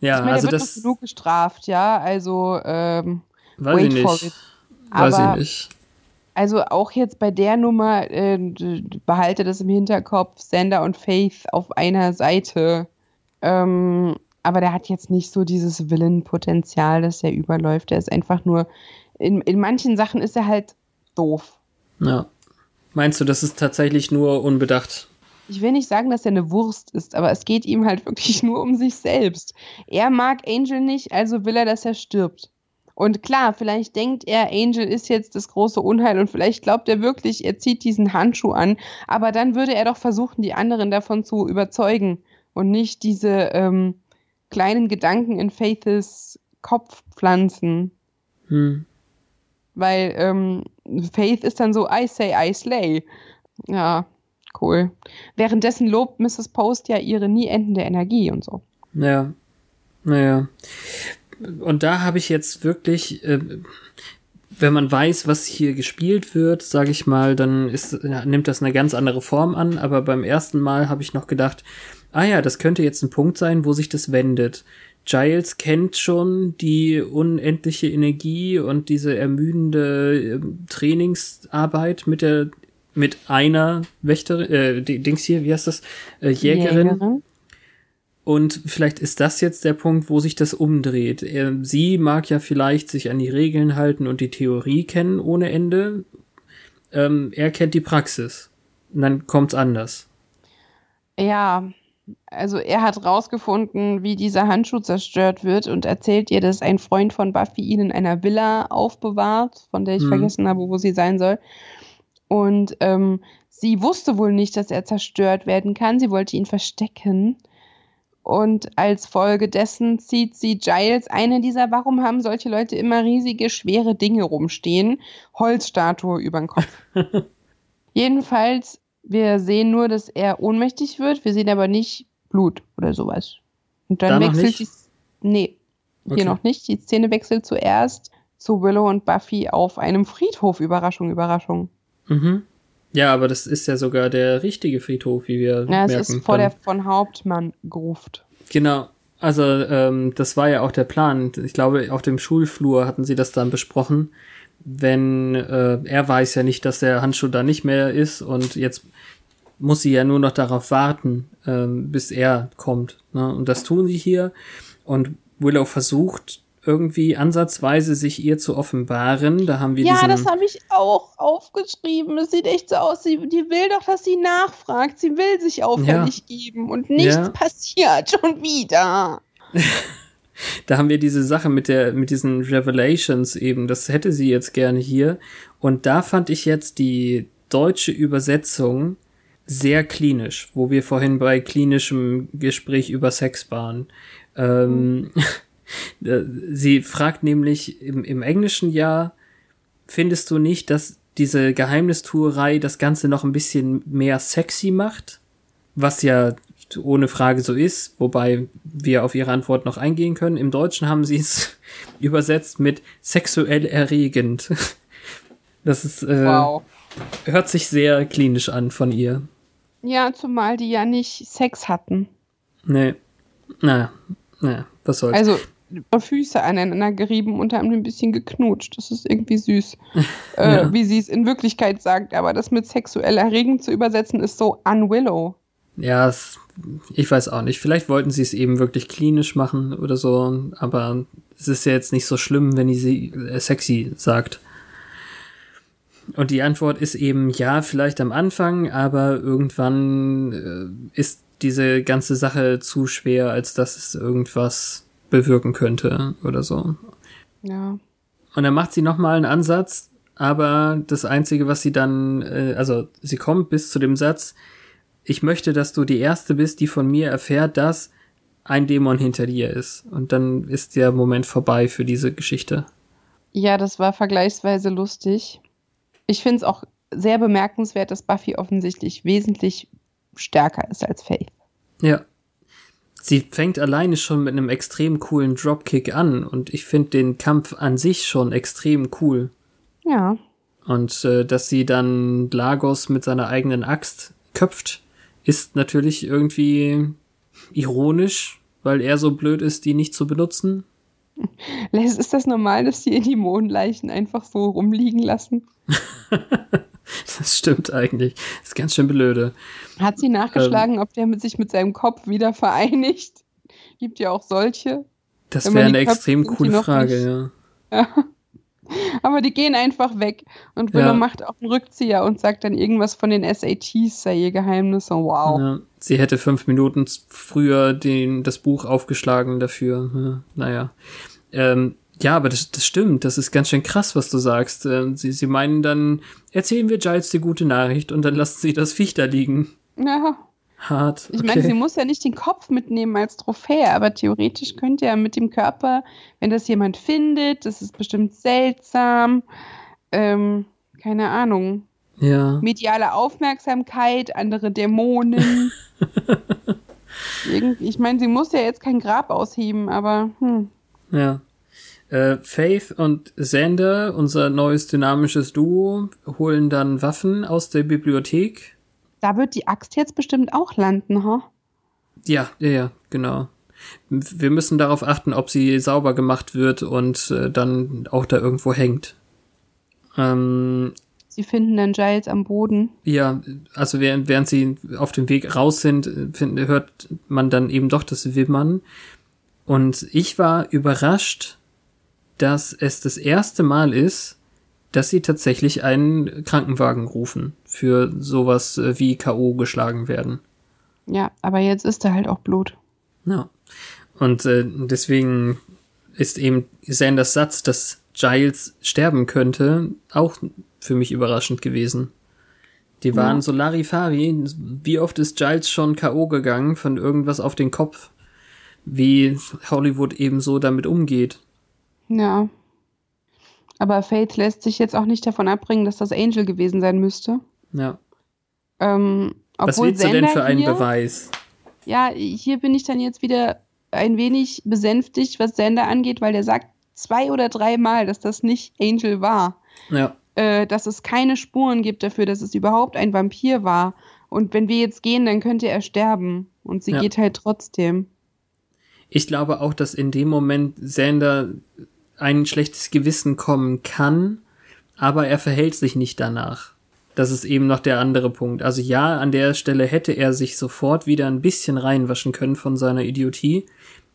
Ja, ich meine, also er wird das genug gestraft, ja. Also, ähm, weiß ich wait for nicht. it. Weiß Aber- ich nicht. Also auch jetzt bei der Nummer, äh, behalte das im Hinterkopf, Sander und Faith auf einer Seite. Ähm, aber der hat jetzt nicht so dieses Willenpotenzial, dass er überläuft. Der ist einfach nur, in, in manchen Sachen ist er halt doof. Ja. Meinst du, das ist tatsächlich nur unbedacht? Ich will nicht sagen, dass er eine Wurst ist, aber es geht ihm halt wirklich nur um sich selbst. Er mag Angel nicht, also will er, dass er stirbt. Und klar, vielleicht denkt er, Angel ist jetzt das große Unheil und vielleicht glaubt er wirklich, er zieht diesen Handschuh an, aber dann würde er doch versuchen, die anderen davon zu überzeugen und nicht diese ähm, kleinen Gedanken in Faiths Kopf pflanzen. Hm. Weil ähm, Faith ist dann so, I say, I slay. Ja, cool. Währenddessen lobt Mrs. Post ja ihre nie endende Energie und so. Ja. Naja. Und da habe ich jetzt wirklich, äh, wenn man weiß, was hier gespielt wird, sage ich mal, dann ist, nimmt das eine ganz andere Form an. Aber beim ersten Mal habe ich noch gedacht, ah ja, das könnte jetzt ein Punkt sein, wo sich das wendet. Giles kennt schon die unendliche Energie und diese ermüdende äh, Trainingsarbeit mit der mit einer Wächterin, äh, Dings hier, wie heißt das, äh, Jägerin. Und vielleicht ist das jetzt der Punkt, wo sich das umdreht. Sie mag ja vielleicht sich an die Regeln halten und die Theorie kennen ohne Ende. Ähm, er kennt die Praxis. Und dann kommt's anders. Ja, also er hat rausgefunden, wie dieser Handschuh zerstört wird und erzählt ihr, dass ein Freund von Buffy ihn in einer Villa aufbewahrt, von der ich Mhm. vergessen habe, wo sie sein soll. Und ähm, sie wusste wohl nicht, dass er zerstört werden kann. Sie wollte ihn verstecken. Und als Folge dessen zieht sie Giles eine dieser, warum haben solche Leute immer riesige, schwere Dinge rumstehen? Holzstatue über den Kopf. Jedenfalls, wir sehen nur, dass er ohnmächtig wird. Wir sehen aber nicht Blut oder sowas. Und dann Da noch wechselt die. Nee, hier Okay. noch nicht. Die Szene wechselt zuerst zu Willow und Buffy auf einem Friedhof. Überraschung, Überraschung. Mhm. Ja, aber das ist ja sogar der richtige Friedhof, wie wir Ja, es merken. ist vor der von Hauptmann Gruft. Genau. Also ähm, das war ja auch der Plan. Ich glaube, auf dem Schulflur hatten sie das dann besprochen. Wenn äh, er weiß ja nicht, dass der Handschuh da nicht mehr ist und jetzt muss sie ja nur noch darauf warten, ähm, bis er kommt. Ne? Und das tun sie hier. Und Willow versucht irgendwie ansatzweise sich ihr zu offenbaren. Da haben wir Ja, das habe ich auch aufgeschrieben. Es sieht echt so aus. Sie, die will doch, dass sie nachfragt. Sie will sich auffällig geben und nichts Ja. passiert schon wieder. da haben wir diese Sache mit der, mit diesen Revelations eben, das hätte sie jetzt gerne hier. Und da fand ich jetzt die deutsche Übersetzung sehr klinisch, wo wir vorhin bei klinischem Gespräch über Sex waren. Ähm, äh, sie fragt nämlich im, im Englischen ja, findest du nicht, dass diese Geheimnistuerei das Ganze noch ein bisschen mehr sexy macht? Was ja ohne Frage so ist, wobei wir auf ihre Antwort noch eingehen können. Im Deutschen haben sie es übersetzt mit sexuell erregend. Das ist, äh, Wow. hört sich sehr klinisch an von ihr. Ja, zumal die ja nicht Sex hatten. Nee. Na, na, was soll's. Also Füße aneinander gerieben und haben ein bisschen geknutscht. Das ist irgendwie süß. äh, Ja. Wie sie es in Wirklichkeit sagt. Aber das mit sexuell erregend zu übersetzen ist so unwillow. Ja, es, ich weiß auch nicht. Vielleicht wollten sie es eben wirklich klinisch machen oder so, aber es ist ja jetzt nicht so schlimm, wenn sie äh, sexy sagt. Und die Antwort ist eben ja, vielleicht am Anfang, aber irgendwann äh, ist diese ganze Sache zu schwer, als dass es irgendwas bewirken könnte oder so. Ja. Und dann macht sie nochmal einen Ansatz, aber das Einzige, was sie dann, äh, also sie kommt bis zu dem Satz, ich möchte, dass du die Erste bist, die von mir erfährt, dass ein Dämon hinter dir ist. Und dann ist der Moment vorbei für diese Geschichte. Ja, das war vergleichsweise lustig. Ich finde es auch sehr bemerkenswert, dass Buffy offensichtlich wesentlich stärker ist als Faith. Ja. Sie fängt alleine schon mit einem extrem coolen Dropkick an und ich finde den Kampf an sich schon extrem cool. Ja. Und äh, dass sie dann Lagos mit seiner eigenen Axt köpft, ist natürlich irgendwie ironisch, weil er so blöd ist, die nicht zu benutzen. Les, ist das normal, dass die Dämonenleichen einfach so rumliegen lassen? Das stimmt eigentlich. Das ist ganz schön blöde. Hat sie nachgeschlagen, ob der mit sich mit seinem Kopf wieder vereinigt? Gibt ja auch solche. Das wäre eine Köpfe extrem coole Frage, ja. Ja. Aber die gehen einfach weg. Und Willow Ja. macht auch einen Rückzieher und sagt dann irgendwas von den SATs sei ihr Geheimnis. Und wow. ja. Sie hätte fünf Minuten früher den, das Buch aufgeschlagen dafür. Ja, naja. Ähm, ja, aber das, das stimmt. Das ist ganz schön krass, was du sagst. Ähm, sie, sie meinen dann, erzählen wir Giles die gute Nachricht und dann lassen sie das Viech da liegen. Ja. Hart. Ich okay. meine, sie muss ja nicht den Kopf mitnehmen als Trophäe, aber theoretisch könnte ja mit dem Körper, wenn das jemand findet, das ist bestimmt seltsam, ähm, keine Ahnung, ja. mediale Aufmerksamkeit, andere Dämonen. Ich meine, sie muss ja jetzt kein Grab ausheben, aber hm. Ja. Äh, Faith und Xander, unser neues dynamisches Duo, holen dann Waffen aus der Bibliothek. da wird die Axt jetzt bestimmt auch landen, ha? Ja, ja, ja, genau. Wir müssen darauf achten, ob sie sauber gemacht wird und äh, dann auch da irgendwo hängt. Ähm, Sie finden dann Giles am Boden. ja, also während, während sie auf dem Weg raus sind, find, hört man dann eben doch das Wimmern. Und ich war überrascht, dass es das erste Mal ist, dass sie tatsächlich einen Krankenwagen rufen für sowas äh, wie K.O. geschlagen werden. Ja, aber jetzt ist da halt auch Blut. Ja. Und äh, deswegen ist eben Sanders Satz, dass Giles sterben könnte, auch für mich überraschend gewesen. Die waren Ja. so Larifari. Wie oft ist Giles schon K.O. gegangen von irgendwas auf den Kopf? Wie Hollywood eben so damit umgeht. Ja. Aber Faith lässt sich jetzt auch nicht davon abbringen, dass das Angel gewesen sein müsste. Ja. Ähm, Was willst du denn für einen hier, Beweis? Ja, hier bin ich dann jetzt wieder ein wenig besänftigt, was Xander angeht, weil der sagt zwei oder dreimal, dass das nicht Angel war. Ja. äh, dass es keine Spuren gibt dafür, dass es überhaupt ein Vampir war. Und wenn wir jetzt gehen, dann könnte er sterben. Und sie Ja. geht halt trotzdem. Ich glaube auch, dass in dem Moment Sander ein schlechtes Gewissen kommen kann, aber er verhält sich nicht danach. Das ist eben noch der andere Punkt. Also ja, an der Stelle hätte er sich sofort wieder ein bisschen reinwaschen können von seiner Idiotie,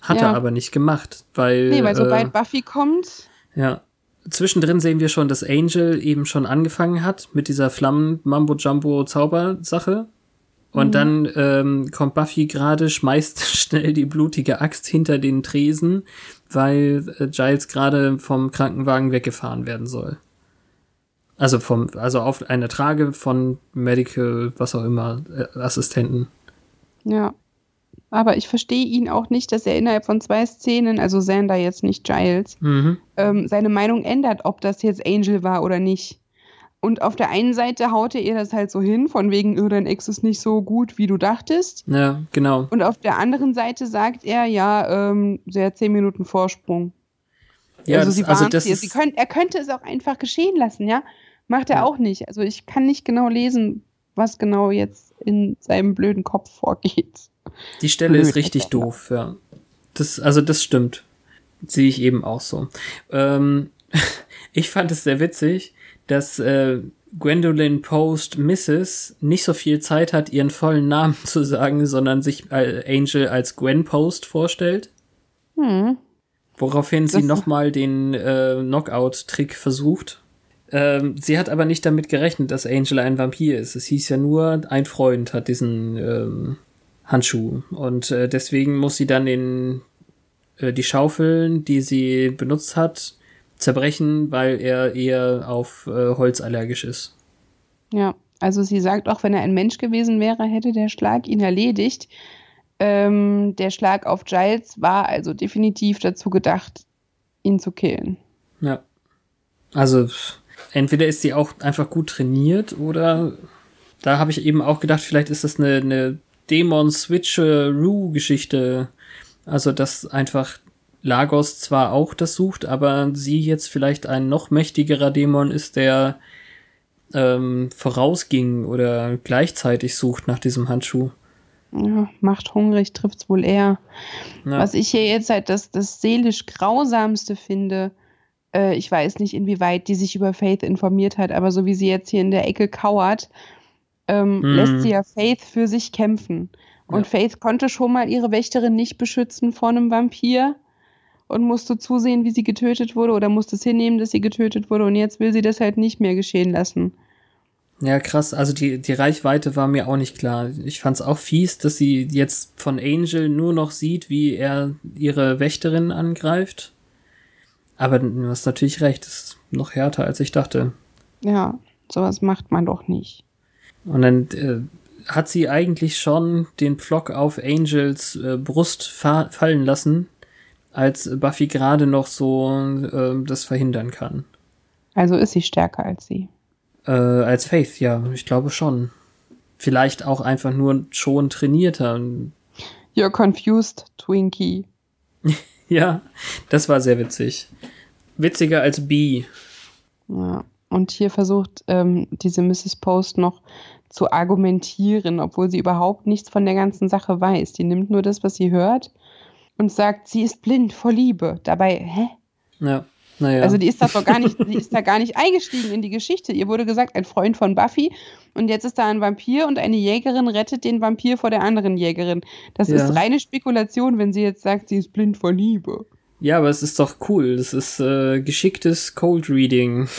hat Ja. er aber nicht gemacht, weil Nee, weil sobald äh, Buffy kommt, ja. Zwischendrin sehen wir schon, dass Angel eben schon angefangen hat mit dieser Flammen-Mambo-Jumbo-Zaubersache. Und dann ähm, kommt Buffy gerade, schmeißt schnell die blutige Axt hinter den Tresen, weil äh, Giles gerade vom Krankenwagen weggefahren werden soll. Also vom, also auf einer Trage von Medical, was auch immer, äh, Assistenten. ja. Aber ich verstehe ihn auch nicht, dass er innerhalb von zwei Szenen, also Xander jetzt nicht Giles, Mhm. ähm, seine Meinung ändert, ob das jetzt Angel war oder nicht. Und auf der einen Seite haut er ihr das halt so hin, von wegen, oh, dein Ex ist nicht so gut, wie du dachtest. Ja, genau. Und auf der anderen Seite sagt er, ja, ähm, sie hat zehn Minuten Vorsprung. Ja, also das, sie also warnt das ist, sie könnt, er könnte es auch einfach geschehen lassen, ja? Macht er Ja. auch nicht. Also ich kann nicht genau lesen, was genau jetzt in seinem blöden Kopf vorgeht. Die Stelle Blöd, ist richtig Alter. doof, ja. Das, also das stimmt. Sehe ich eben auch so. Ähm, ich fand es sehr witzig, dass äh, Gwendolyn Post Mrs. nicht so viel Zeit hat, ihren vollen Namen zu sagen, sondern sich äh, Angel als Gwen Post vorstellt. Hm. Woraufhin sie nochmal den äh, Knockout-Trick versucht. Ähm, sie hat aber nicht damit gerechnet, dass Angel ein Vampir ist. Es hieß ja nur, ein Freund hat diesen ähm, Handschuh. Und äh, deswegen muss sie dann den, äh, die Schaufeln, die sie benutzt hat, zerbrechen, weil er eher auf äh, Holz allergisch ist. Ja, also sie sagt auch, wenn er ein Mensch gewesen wäre, hätte der Schlag ihn erledigt. Ähm, der Schlag auf Giles war also definitiv dazu gedacht, ihn zu killen. Ja. Also entweder ist sie auch einfach gut trainiert oder da habe ich eben auch gedacht, vielleicht ist das eine, eine Dämon-Switcheroo-Geschichte. Also dass einfach Lagos zwar auch das sucht, aber sie jetzt vielleicht ein noch mächtigerer Dämon ist, der ähm, vorausging oder gleichzeitig sucht nach diesem Handschuh. Ja, macht hungrig, trifft's wohl eher. Ja. Was ich hier jetzt halt das, das seelisch grausamste finde, äh, ich weiß nicht, inwieweit die sich über Faith informiert hat, aber so wie sie jetzt hier in der Ecke kauert, ähm, Mhm. lässt sie ja Faith für sich kämpfen. Und Ja. Faith konnte schon mal ihre Wächterin nicht beschützen vor einem Vampir und musste zusehen, wie sie getötet wurde oder musste es hinnehmen, dass sie getötet wurde und jetzt will sie das halt nicht mehr geschehen lassen. Ja, krass. Also die, die Reichweite war mir auch nicht klar. Ich fand's auch fies, dass sie jetzt von Angel nur noch sieht, wie er ihre Wächterin angreift. Aber du hast natürlich recht, ist noch härter, als ich dachte. Ja, sowas macht man doch nicht. Und dann äh, hat sie eigentlich schon den Pflock auf Angels äh, Brust fa fallen lassen, als Buffy gerade noch so äh, das verhindern kann. Also ist sie stärker als sie. Äh, als Faith, ja, ich glaube schon. Vielleicht auch einfach nur schon trainierter. You're confused, Twinkie. Ja, das war sehr witzig. Witziger als B. Ja. Und hier versucht ähm, diese Mrs. Post noch zu argumentieren, obwohl sie überhaupt nichts von der ganzen Sache weiß. Die nimmt nur das, was sie hört und sagt, sie ist blind vor Liebe. Dabei, hä? Ja, naja. Also die ist da doch gar nicht, die ist da gar nicht eingestiegen in die Geschichte. Ihr wurde gesagt, ein Freund von Buffy und jetzt ist da ein Vampir und eine Jägerin rettet den Vampir vor der anderen Jägerin. Das Ja. ist reine Spekulation, wenn sie jetzt sagt, sie ist blind vor Liebe. ja, aber es ist doch cool. Das ist äh, geschicktes Cold Reading.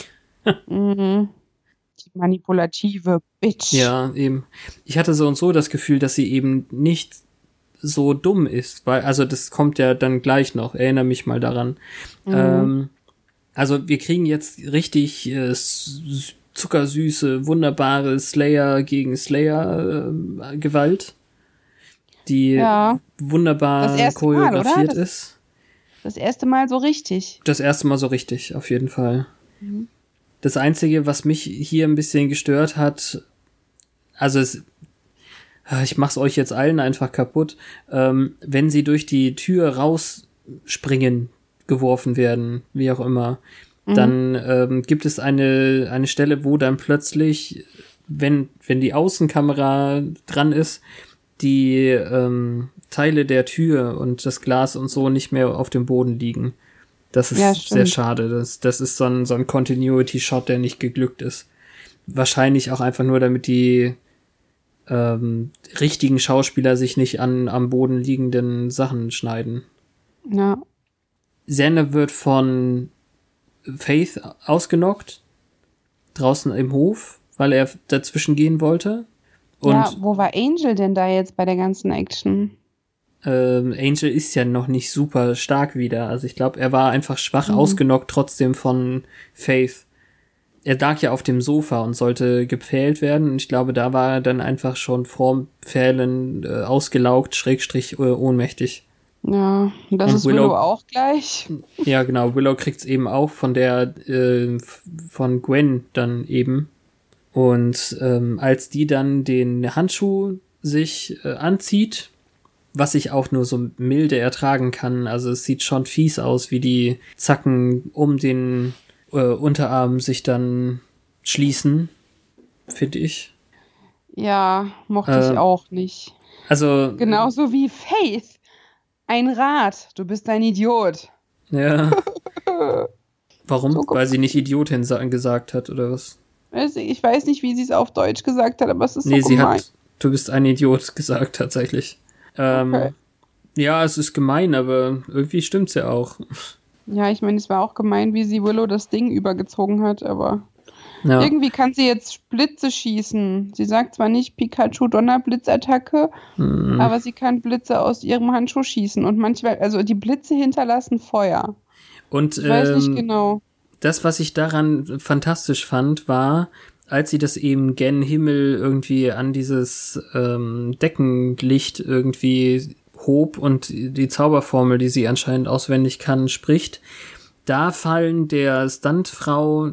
Mhm. Die manipulative Bitch. Ja, eben. Ich hatte so und so das Gefühl, dass sie eben nicht so dumm ist, weil, also das kommt ja dann gleich noch, erinnere mich mal daran. Ähm, also wir kriegen jetzt richtig äh, zuckersüße, wunderbare Slayer gegen Slayer äh, Gewalt, die Ja. wunderbar Mal, choreografiert Das- ist. Das erste Mal so richtig. Das erste Mal so richtig, auf jeden Fall. Das Einzige, was mich hier ein bisschen gestört hat, also es, ich mach's euch jetzt allen einfach kaputt, ähm, wenn sie durch die Tür rausspringen, geworfen werden, wie auch immer, Mhm. dann ähm, gibt es eine, eine Stelle, wo dann plötzlich, wenn, wenn die Außenkamera dran ist, die ähm, Teile der Tür und das Glas und so nicht mehr auf dem Boden liegen. Das ist Ja, sehr schade. Das, das ist so ein, so ein Continuity-Shot, der nicht geglückt ist. Wahrscheinlich auch einfach nur, damit die ähm, richtigen Schauspieler sich nicht an am Boden liegenden Sachen schneiden. Ja. Xander wird von Faith ausgenockt, draußen im Hof, weil er dazwischen gehen wollte. Und ja, wo war Angel denn da jetzt bei der ganzen Action? ähm, Angel ist ja noch nicht super stark wieder. Also ich glaube, er war einfach schwach ausgenockt trotzdem von Faith. Er lag ja auf dem Sofa und sollte gepfählt werden. Und ich glaube, da war er dann einfach schon vorm Pfählen äh, ausgelaugt, schrägstrich äh, ohnmächtig. Ja, das Und ist Willow, Willow- auch gleich. Ja, genau. Willow kriegt's eben auch von der, äh, von Gwen dann eben. Und ähm, als die dann den Handschuh sich äh, anzieht, was ich auch nur so milde ertragen kann, also es sieht schon fies aus, wie die Zacken um den äh, Unterarm sich dann schließen, finde ich. Ja, mochte Ähm, ich auch nicht. Also Genauso wie Faith. Ein Rat. Du bist ein Idiot. ja. Warum? So Weil sie nicht Idiotin sa- gesagt hat oder was? Ich weiß nicht, wie sie es auf Deutsch gesagt hat, aber es ist Nee, so sie gemein. hat, du bist ein Idiot gesagt, tatsächlich. Ähm, Okay. Ja, es ist gemein, aber irgendwie stimmt's ja auch. Ja, ich meine, es war auch gemein, wie sie Willow das Ding übergezogen hat, aber Ja, irgendwie kann sie jetzt Blitze schießen. Sie sagt zwar nicht Pikachu Donnerblitzattacke, hm, aber sie kann Blitze aus ihrem Handschuh schießen und manchmal, also die Blitze hinterlassen Feuer. und Ich weiß nicht ähm, genau. das, was ich daran fantastisch fand, war, als sie das eben gen Himmel irgendwie an dieses ähm, Deckenlicht irgendwie hob und die Zauberformel, die sie anscheinend auswendig kann, spricht, da fallen der Stuntfrau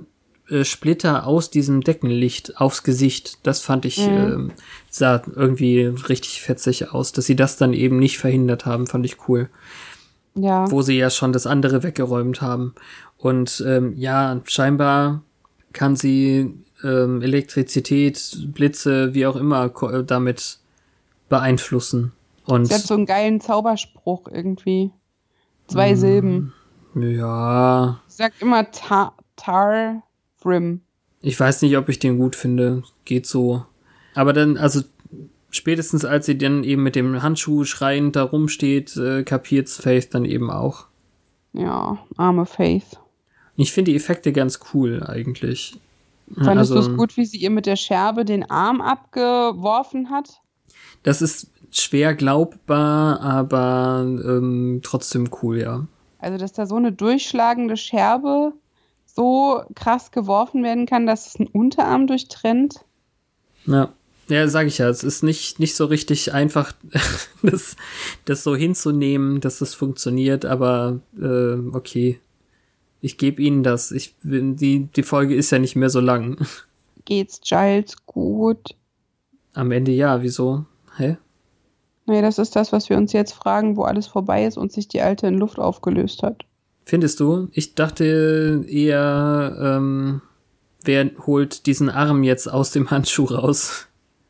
äh, Splitter aus diesem Deckenlicht aufs Gesicht. Das fand ich, Mhm. ähm, sah irgendwie richtig fetzig aus. Dass sie das dann eben nicht verhindert haben, fand ich cool. Ja. Wo sie ja schon das andere weggeräumt haben. Und ähm, ja, scheinbar kann sie ähm, Elektrizität, Blitze, wie auch immer, äh, damit beeinflussen. Und Sie hat so einen geilen Zauberspruch irgendwie. Zwei Silben. ja, Sie sagt immer Ta Tar Brim. Ich weiß nicht, ob ich den gut finde. Geht so. Aber dann, also spätestens als sie dann eben mit dem Handschuh schreiend da rumsteht, äh, kapiert's Faith dann eben auch. Ja, arme Faith. Ich finde die Effekte ganz cool eigentlich. Fandest Also, du es gut, wie sie ihr mit der Scherbe den Arm abgeworfen hat? Das ist schwer glaubbar, aber ähm, trotzdem cool, ja. Also, dass da so eine durchschlagende Scherbe so krass geworfen werden kann, dass es einen Unterarm durchtrennt. Ja. Ja, sag ich ja, es ist nicht, nicht so richtig einfach, das, das so hinzunehmen, dass das funktioniert, aber äh, okay. Ich gebe Ihnen das. Ich die, die Folge ist ja nicht mehr so lang. Geht's Giles gut? Am Ende ja, wieso? Hä? Nee, das ist das, was wir uns jetzt fragen, wo alles vorbei ist und sich die alte in Luft aufgelöst hat. Findest du? Ich dachte eher, ähm, wer holt diesen Arm jetzt aus dem Handschuh raus?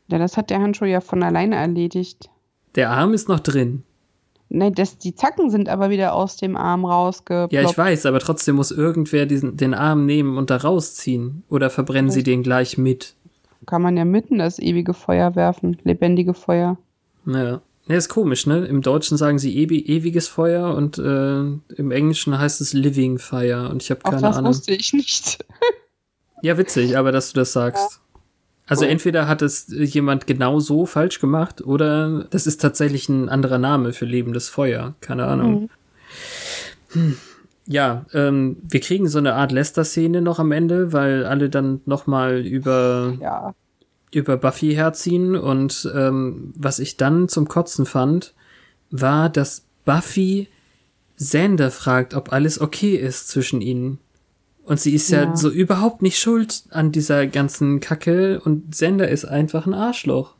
Ja, das hat der Handschuh ja von alleine erledigt. Der Arm ist noch drin. Nee, das, die Zacken sind aber wieder aus dem Arm rausgeploppt. Ja, ich weiß, aber trotzdem muss irgendwer diesen, den Arm nehmen und da rausziehen. Oder verbrennen sie den gleich mit? Kann man ja mitten das ewige Feuer werfen, lebendige Feuer. Ja. Ja, ist komisch, ne? Im Deutschen sagen sie ewi ewiges Feuer und äh, im Englischen heißt es Living Fire und ich habe Auch keine das Ahnung. wusste ich nicht. Ja, witzig, aber dass du das sagst. Also Cool. entweder hat es jemand genau so falsch gemacht oder das ist tatsächlich ein anderer Name für lebendes Feuer. Keine Ahnung. Hm. Ja, ähm, wir kriegen so eine Art Lester-Szene noch am Ende, weil alle dann nochmal über Ja. Über Buffy herziehen und ähm, was ich dann zum Kotzen fand, war, dass Buffy Xander fragt, ob alles okay ist zwischen ihnen. Und sie ist ja, Ja. so überhaupt nicht schuld an dieser ganzen Kacke und Xander ist einfach ein Arschloch.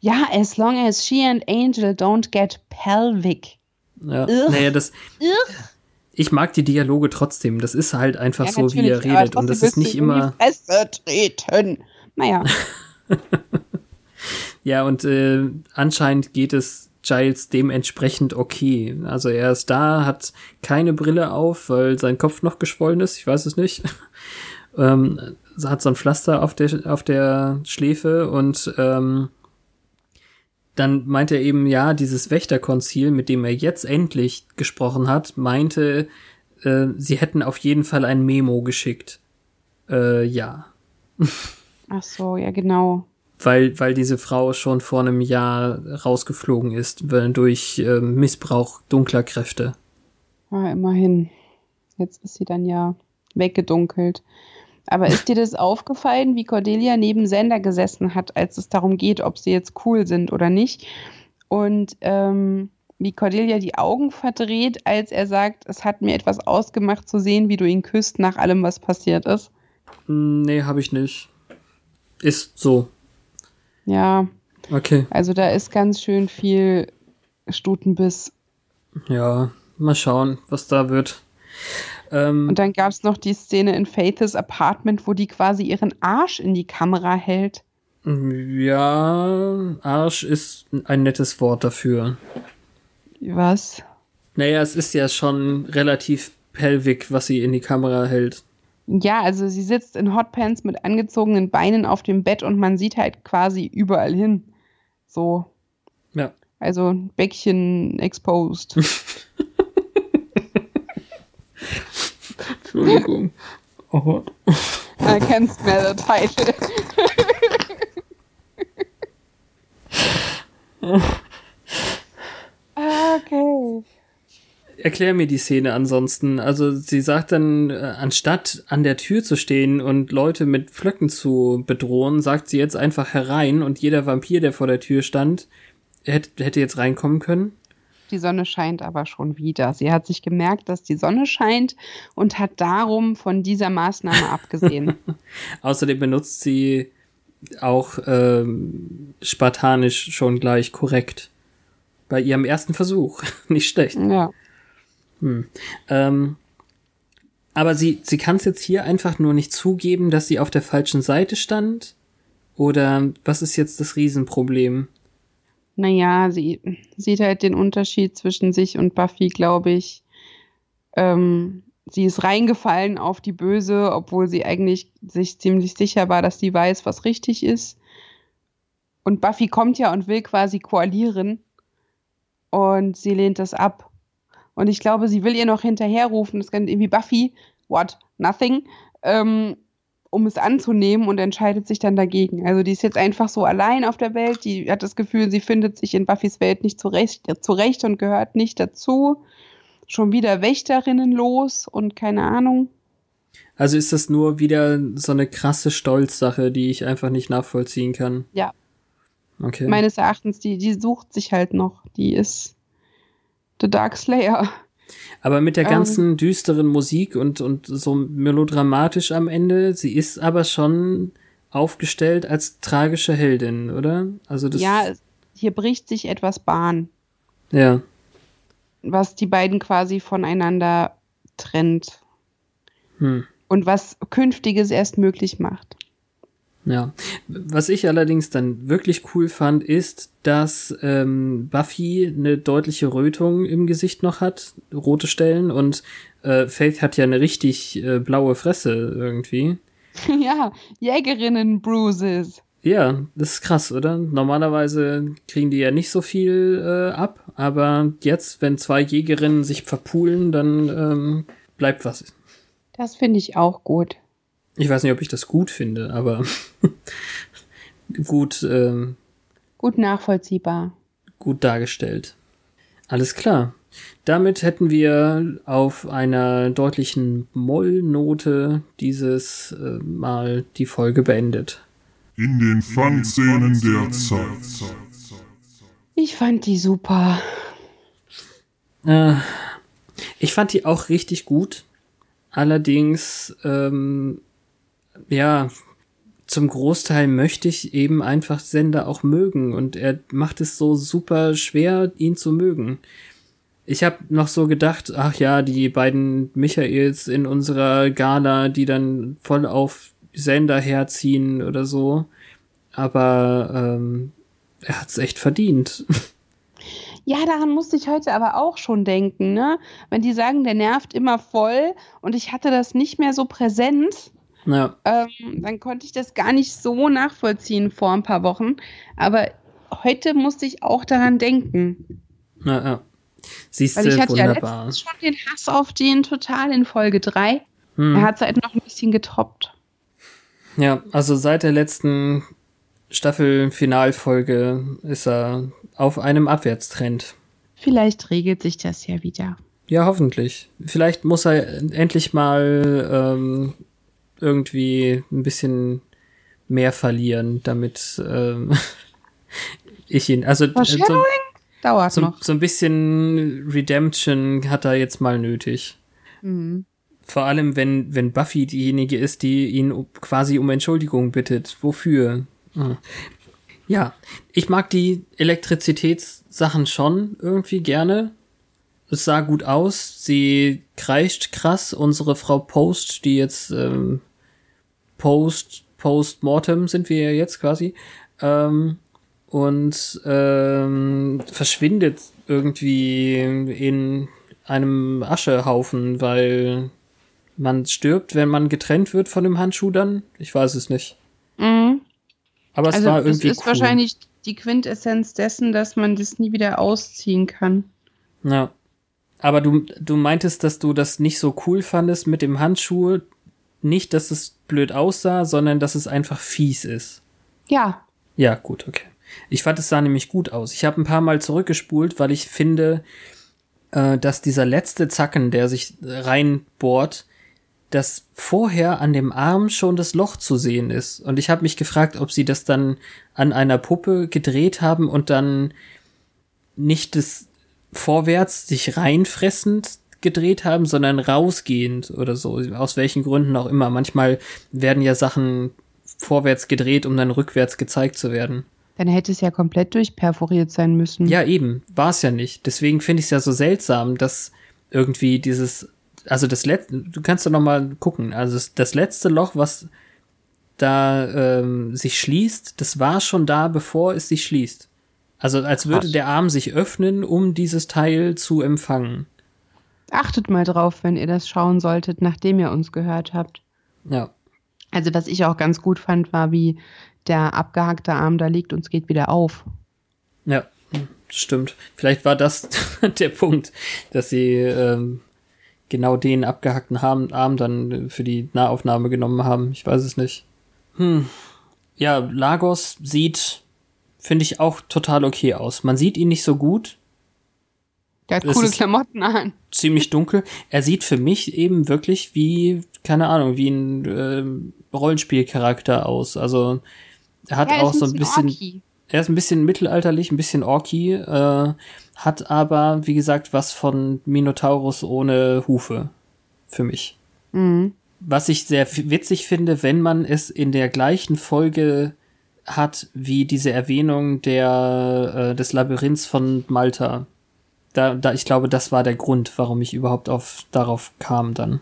Ja, as long as she and Angel don't get pelvic. Ja. Ugh. Naja, das. Ugh. ich mag die Dialoge trotzdem. Das ist halt einfach Ja, so, wie er redet. Und das ist nicht immer. Fresse treten. Naja, Ja, und äh, anscheinend geht es Giles dementsprechend okay. Also er ist da, hat keine Brille auf, weil sein Kopf noch geschwollen ist. Ich weiß es nicht. ähm, hat so ein Pflaster auf der, auf der Schläfe und ähm, dann meinte er eben, ja, dieses Wächterkonzil, mit dem er jetzt endlich gesprochen hat, meinte, äh, sie hätten auf jeden Fall ein Memo geschickt. Äh, ja. ach so, ja genau. weil, weil diese Frau schon vor einem Jahr rausgeflogen ist, weil- durch äh, Missbrauch dunkler Kräfte. Ja, immerhin. Jetzt ist sie dann ja weggedunkelt. Aber ist dir das aufgefallen, wie Cordelia neben Sender gesessen hat, als es darum geht, ob sie jetzt cool sind oder nicht? Und ähm, wie Cordelia die Augen verdreht, als er sagt, es hat mir etwas ausgemacht zu sehen, wie du ihn küsst nach allem, was passiert ist. Hm, Nee, habe ich nicht. Ist so. Ja, Okay. also da ist ganz schön viel Stutenbiss. Ja, mal schauen, was da wird. Ähm, Und dann gab es noch die Szene in Faiths Apartment, wo die quasi ihren Arsch in die Kamera hält. ja, Arsch ist ein nettes Wort dafür. Was? Naja, es ist ja schon relativ pelvig, was sie in die Kamera hält. Ja, also sie sitzt in Hotpants mit angezogenen Beinen auf dem Bett und man sieht halt quasi überall hin. So, Ja. also Bäckchen exposed. Entschuldigung. Oh. I can smell the title. Erklär mir die Szene ansonsten. Also sie sagt dann, äh, anstatt an der Tür zu stehen und Leute mit Pflöcken zu bedrohen, sagt sie jetzt einfach herein und jeder Vampir, der vor der Tür stand, hätte, hätte jetzt reinkommen können. Die Sonne scheint aber schon wieder. Sie hat sich gemerkt, dass die Sonne scheint und hat darum von dieser Maßnahme abgesehen. Außerdem benutzt sie auch ähm, spartanisch schon gleich korrekt. Bei ihrem ersten Versuch. Nicht schlecht. ja. Ähm, aber sie, sie kann es jetzt hier einfach nur nicht zugeben, dass sie auf der falschen Seite stand? Oder was ist jetzt das Riesenproblem? Naja, sie sieht halt den Unterschied zwischen sich und Buffy, glaube ich. Ähm, sie ist reingefallen auf die Böse, obwohl sie eigentlich sich ziemlich sicher war, dass sie weiß, was richtig ist. Und Buffy kommt ja und will quasi koalieren. Und sie lehnt das ab. Und ich glaube, sie will ihr noch hinterherrufen, das kann irgendwie Buffy, what, nothing, ähm, um es anzunehmen und entscheidet sich dann dagegen. Also die ist jetzt einfach so allein auf der Welt, die hat das Gefühl, sie findet sich in Buffys Welt nicht zurecht, zurecht und gehört nicht dazu. Schon wieder Wächterinnen los und keine Ahnung. Also ist das nur wieder so eine krasse Stolzsache, die ich einfach nicht nachvollziehen kann. Ja. Okay. Meines Erachtens, die, die sucht sich halt noch. Die ist The Dark Slayer. aber mit der ähm, ganzen düsteren Musik und, und so melodramatisch am Ende, sie ist aber schon aufgestellt als tragische Heldin, oder? Also das. Ja, hier bricht sich etwas Bahn, Ja. was die beiden quasi voneinander trennt. Hm. Und was Künftiges erst möglich macht. Ja. Was ich allerdings dann wirklich cool fand, ist, dass ähm, Buffy eine deutliche Rötung im Gesicht noch hat, rote Stellen, und äh, Faith hat ja eine richtig äh, blaue Fresse irgendwie. ja, Jägerinnen-Bruises. Ja, das ist krass, oder? Normalerweise kriegen die ja nicht so viel äh, ab, aber jetzt, wenn zwei Jägerinnen sich verpulen, dann ähm, bleibt was. Das finde ich auch gut. Ich weiß nicht, ob ich das gut finde, aber gut, ähm, Gut nachvollziehbar. gut dargestellt. Alles klar. Damit hätten wir auf einer deutlichen Mollnote dieses äh, Mal die Folge beendet. In den Fun-Szenen der Zeit. Ich fand die super. Äh, ich fand die auch richtig gut. Allerdings, ähm, ja, zum Großteil möchte ich eben einfach Sender auch mögen und er macht es so super schwer, ihn zu mögen. Ich habe noch so gedacht, ach ja, die beiden Michaels in unserer Gala, die dann voll auf Sender herziehen oder so. Aber ähm, er hat's echt verdient. Ja, daran musste ich heute aber auch schon denken, ne? Wenn die sagen, der nervt immer voll und ich hatte das nicht mehr so präsent, Ja, ähm, dann konnte ich das gar nicht so nachvollziehen vor ein paar Wochen. Aber heute musste ich auch daran denken. ja, ja. Siehst Weil ich hatte ja wunderbar. letztens schon den Hass auf den total in Folge 3. Hm. Er hat es halt noch ein bisschen getoppt. Ja, also seit der letzten Staffel-Finalfolge ist er auf einem Abwärtstrend. Vielleicht regelt sich das ja wieder. Ja, hoffentlich. Vielleicht muss er endlich mal ähm, irgendwie ein bisschen mehr verlieren, damit ähm, ich ihn. Also äh, so, dauert so, noch. so ein bisschen Redemption hat er jetzt mal nötig. Mhm. Vor allem, wenn, wenn Buffy diejenige ist, die ihn quasi um Entschuldigung bittet. Wofür? Hm. Ja, ich mag die Elektrizitätssachen schon irgendwie gerne. Es sah gut aus. Sie kreischt krass. Unsere Frau Post, die jetzt ähm, Post, Postmortem sind wir ja jetzt quasi. Ähm, und ähm, verschwindet irgendwie in einem Aschehaufen, weil man stirbt, wenn man getrennt wird von dem Handschuh dann. Ich weiß es nicht. Mhm. Aber es Also war das irgendwie ist cool. wahrscheinlich die Quintessenz dessen, dass man das nie wieder ausziehen kann. Ja. Aber du, du meintest, dass du das nicht so cool fandest mit dem Handschuh. Nicht, dass es blöd aussah, sondern dass es einfach fies ist. Ja, Ja, gut, okay. Ich fand, es sah nämlich gut aus. Ich habe ein paar Mal zurückgespult, weil ich finde, äh, dass dieser letzte Zacken, der sich reinbohrt, dass vorher an dem Arm schon das Loch zu sehen ist. Und ich habe mich gefragt, ob sie das dann an einer Puppe gedreht haben und dann nicht das vorwärts sich reinfressend gedreht haben, sondern rausgehend oder so. Aus welchen Gründen auch immer. Manchmal werden ja Sachen vorwärts gedreht, um dann rückwärts gezeigt zu werden. dann hätte es ja komplett durchperforiert sein müssen. Ja, eben, war es ja nicht. Deswegen finde ich es ja so seltsam, dass irgendwie dieses, also das letzte, du kannst doch noch mal gucken, also das, das letzte Loch, was da ähm, sich schließt, das war schon da, bevor es sich schließt. Also als würde Krass. der Arm sich öffnen, um dieses Teil zu empfangen. Achtet mal drauf, wenn ihr das schauen solltet, nachdem ihr uns gehört habt. Ja, Also was ich auch ganz gut fand, war, wie der abgehackte Arm da liegt und es geht wieder auf. ja, stimmt. Vielleicht war das der Punkt, dass sie ähm, genau den abgehackten Arm, Arm dann für die Nahaufnahme genommen haben. Ich weiß es nicht. Hm. Ja, Lagos sieht, finde ich, auch total okay aus. Man sieht ihn nicht so gut, Der hat Das coole Klamotten an. ziemlich dunkel. Er sieht für mich eben wirklich wie, keine Ahnung, wie ein ähm, Rollenspielcharakter aus. Also er hat Ja, auch ist so ein bisschen, orky. er ist ein bisschen mittelalterlich, ein bisschen orky, äh, hat aber, wie gesagt, was von Minotaurus ohne Hufe. Für mich. Mhm. Was ich sehr witzig finde, wenn man es in der gleichen Folge hat wie diese Erwähnung der äh, des Labyrinths von Malta. Da, da, ich glaube, das war der Grund, warum ich überhaupt auf darauf kam dann.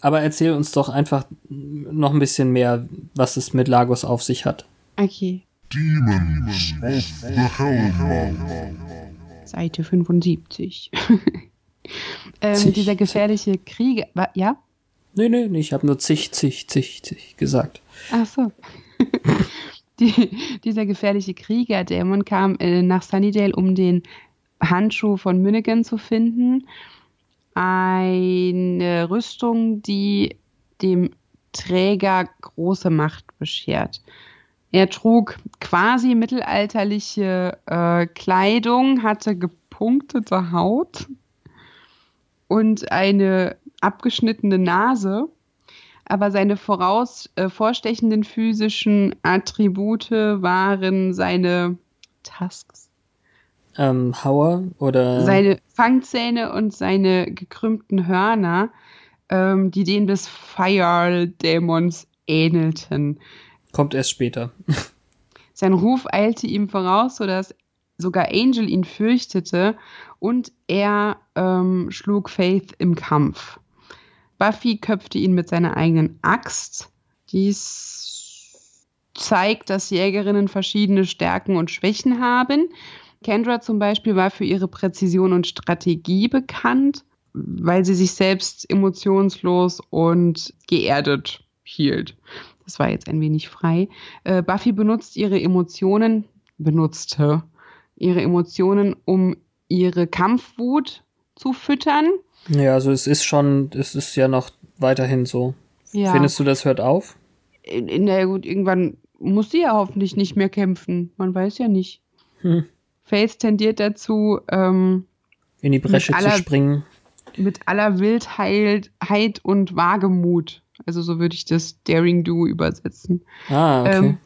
Aber erzähl uns doch einfach noch ein bisschen mehr, was es mit Lagos auf sich hat. Okay, Demons of the Hellmouth. Seite 75. ähm, Zig, dieser gefährliche Krieger. wa- Ja? Nee, nee, nee, ich habe nur zig, zig, zig, zig gesagt. Ach so. Die, dieser gefährliche Kriegerdämon kam äh, nach Sunnydale, um den Handschuh von Minnigan zu finden. Eine Rüstung, die dem Träger große Macht beschert. Er trug quasi mittelalterliche äh, Kleidung, hatte gepunktete Haut und eine abgeschnittene Nase aber seine voraus äh, vorstechenden physischen Attribute waren seine Tusks, Ähm, Hauer oder seine Fangzähne und seine gekrümmten Hörner, ähm, die denen des Fire-Dämons ähnelten. kommt erst später. Sein Ruf eilte ihm voraus, sodass sogar Angel ihn fürchtete und er ähm, schlug Faith im Kampf. Buffy köpfte ihn mit seiner eigenen Axt. Dies zeigt, dass Jägerinnen verschiedene Stärken und Schwächen haben. Kendra zum Beispiel war für ihre Präzision und Strategie bekannt, weil sie sich selbst emotionslos und geerdet hielt. Das war jetzt ein wenig frei. Äh, Buffy benutzt ihre Emotionen, benutzte ihre Emotionen, um ihre Kampfwut zu füttern. Ja, also es ist schon, es ist ja noch weiterhin so. Ja. Findest du, das hört auf? In, in der gut, irgendwann muss sie ja hoffentlich nicht mehr kämpfen. Man weiß ja nicht. Hm. Faith tendiert dazu, ähm, in die Bresche aller, zu springen. Mit aller Wildheit und Wagemut. Also so würde ich das Daring Do übersetzen. Ah, okay. Ähm,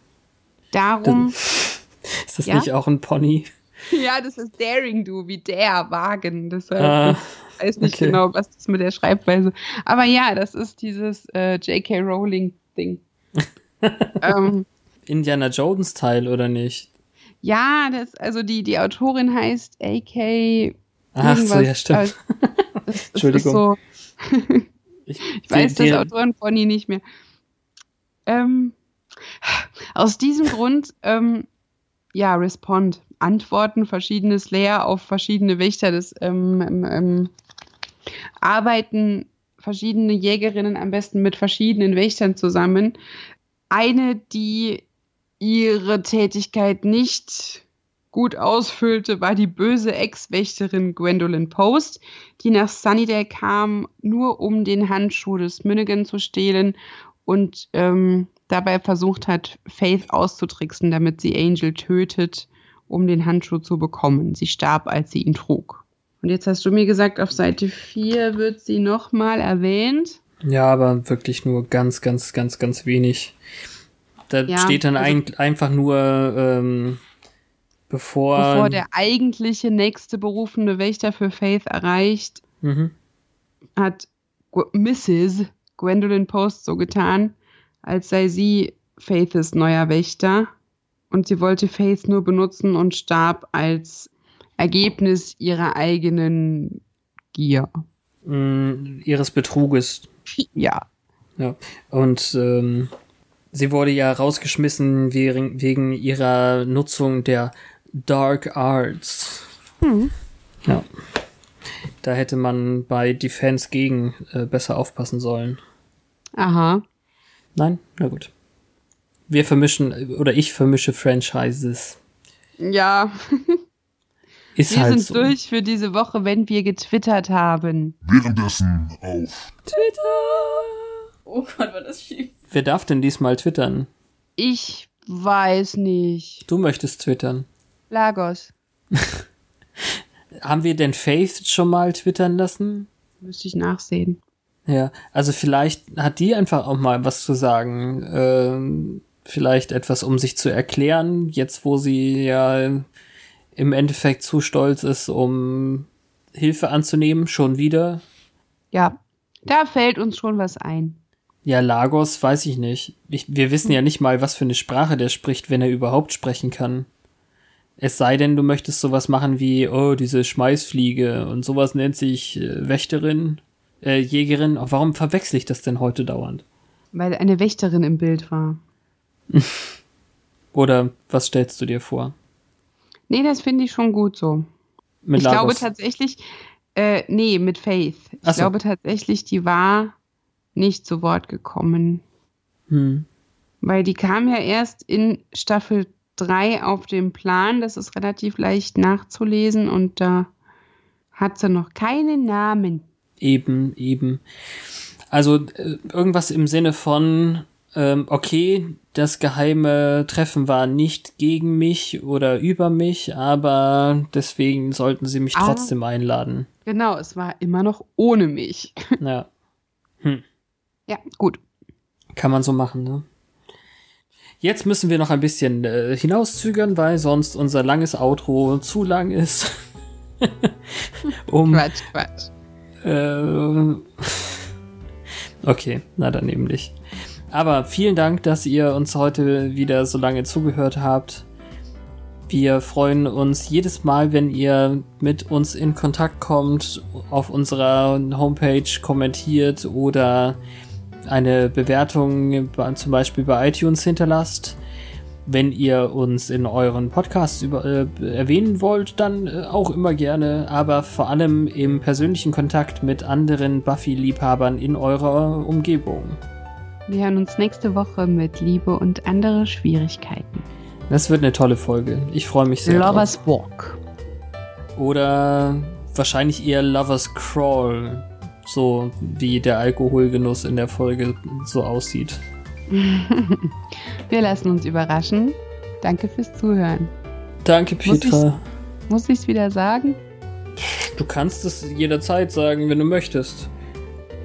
darum. ist das ja? nicht auch ein Pony? Ja, das ist Daring Do, wie der Wagen. Deshalb ah, ich weiß nicht okay. genau, was das mit der Schreibweise. Aber ja, das ist dieses äh, J.K. Rowling-Ding. ähm, Indiana Jones Teil oder nicht? Ja, das, also die, die Autorin heißt A.K. Ach so, ja, stimmt. Also, das, Entschuldigung. So ich, ich, weiß das Autorenpony nicht mehr. Ähm, aus diesem Grund, ähm, ja, Respond. Antworten, verschiedene Slayer auf verschiedene Wächter des ähm, ähm, ähm, arbeiten verschiedene Jägerinnen am besten mit verschiedenen Wächtern zusammen. Eine, die ihre Tätigkeit nicht gut ausfüllte, war die böse Ex-Wächterin Gwendolyn Post, die nach Sunnydale kam, nur um den Handschuh des Minigan zu stehlen und ähm, dabei versucht hat, Faith auszutricksen, damit sie Angel tötet, um den Handschuh zu bekommen. Sie starb, als sie ihn trug. Und jetzt hast du mir gesagt, auf Seite 4 wird sie nochmal erwähnt. Ja, aber wirklich nur ganz, ganz, ganz, ganz wenig. Da ja, steht dann also, ein, einfach nur, ähm, bevor. Bevor der eigentliche nächste berufene Wächter für Faith erreicht, mhm. hat Mrs. Gwendolyn Post so getan, als sei sie Faiths neuer Wächter. Und sie wollte Faith nur benutzen und starb als Ergebnis ihrer eigenen Gier. Mm, ihres Betruges. Ja. Ja. Und ähm, sie wurde ja rausgeschmissen wegen, wegen ihrer Nutzung der Dark Arts. Hm. Ja. Da hätte man bei Defense gegen äh, besser aufpassen sollen. Aha. Nein? Na gut. Wir vermischen, oder ich vermische Franchises. Ja. Ist wir halt sind so. durch für diese Woche, wenn wir getwittert haben. Währenddessen auf Twitter. Oh Gott, war das schief. Wer darf denn diesmal twittern? Ich weiß nicht. Du möchtest twittern. Lagos. Haben wir denn Faith schon mal twittern lassen? Müsste ich nachsehen. Ja, also vielleicht hat die einfach auch mal was zu sagen. Ähm, vielleicht etwas, um sich zu erklären, jetzt wo sie ja im Endeffekt zu stolz ist, um Hilfe anzunehmen, schon wieder. Ja, da fällt uns schon was ein. Ja, Lagos weiß ich nicht. Ich, wir wissen ja nicht mal, was für eine Sprache der spricht, wenn er überhaupt sprechen kann. Es sei denn, du möchtest sowas machen wie, oh, diese Schmeißfliege und sowas nennt sich äh, Wächterin, äh, Jägerin. Warum verwechsel ich das denn heute dauernd? Weil eine Wächterin im Bild war. Oder was stellst du dir vor? Nee, das finde ich schon gut so. Mit ich Lagos. glaube tatsächlich, äh, nee, mit Faith. Ich so. glaube tatsächlich, die war nicht zu Wort gekommen. Hm. Weil die kam ja erst in Staffel 3 auf dem Plan. Das ist relativ leicht nachzulesen und da hat sie noch keinen Namen. Eben, eben. Also äh, irgendwas im Sinne von, ähm, okay, das geheime Treffen war nicht gegen mich oder über mich, aber deswegen sollten sie mich ah, trotzdem einladen. Genau, es war immer noch ohne mich. Ja. Hm. Ja, gut. Kann man so machen, ne? Jetzt müssen wir noch ein bisschen äh, hinauszögern, weil sonst unser langes Outro zu lang ist. um, Quatsch, Quatsch. Äh, okay, na dann eben nicht. Aber vielen Dank, dass ihr uns heute wieder so lange zugehört habt. Wir freuen uns jedes Mal, wenn ihr mit uns in Kontakt kommt, auf unserer Homepage kommentiert oder eine Bewertung zum Beispiel bei iTunes hinterlasst. Wenn ihr uns in euren Podcasts über, äh, erwähnen wollt, dann äh, auch immer gerne, aber vor allem im persönlichen Kontakt mit anderen Buffy-Liebhabern in eurer Umgebung. Wir hören uns nächste Woche mit Liebe und andere Schwierigkeiten. Das wird eine tolle Folge. Ich freue mich sehr. Lovers drauf. Walk. Oder wahrscheinlich eher Lovers Crawl. So wie der Alkoholgenuss in der Folge so aussieht. Wir lassen uns überraschen. Danke fürs Zuhören. Danke, Petra. Muss ich es wieder sagen? Du kannst es jederzeit sagen, wenn du möchtest.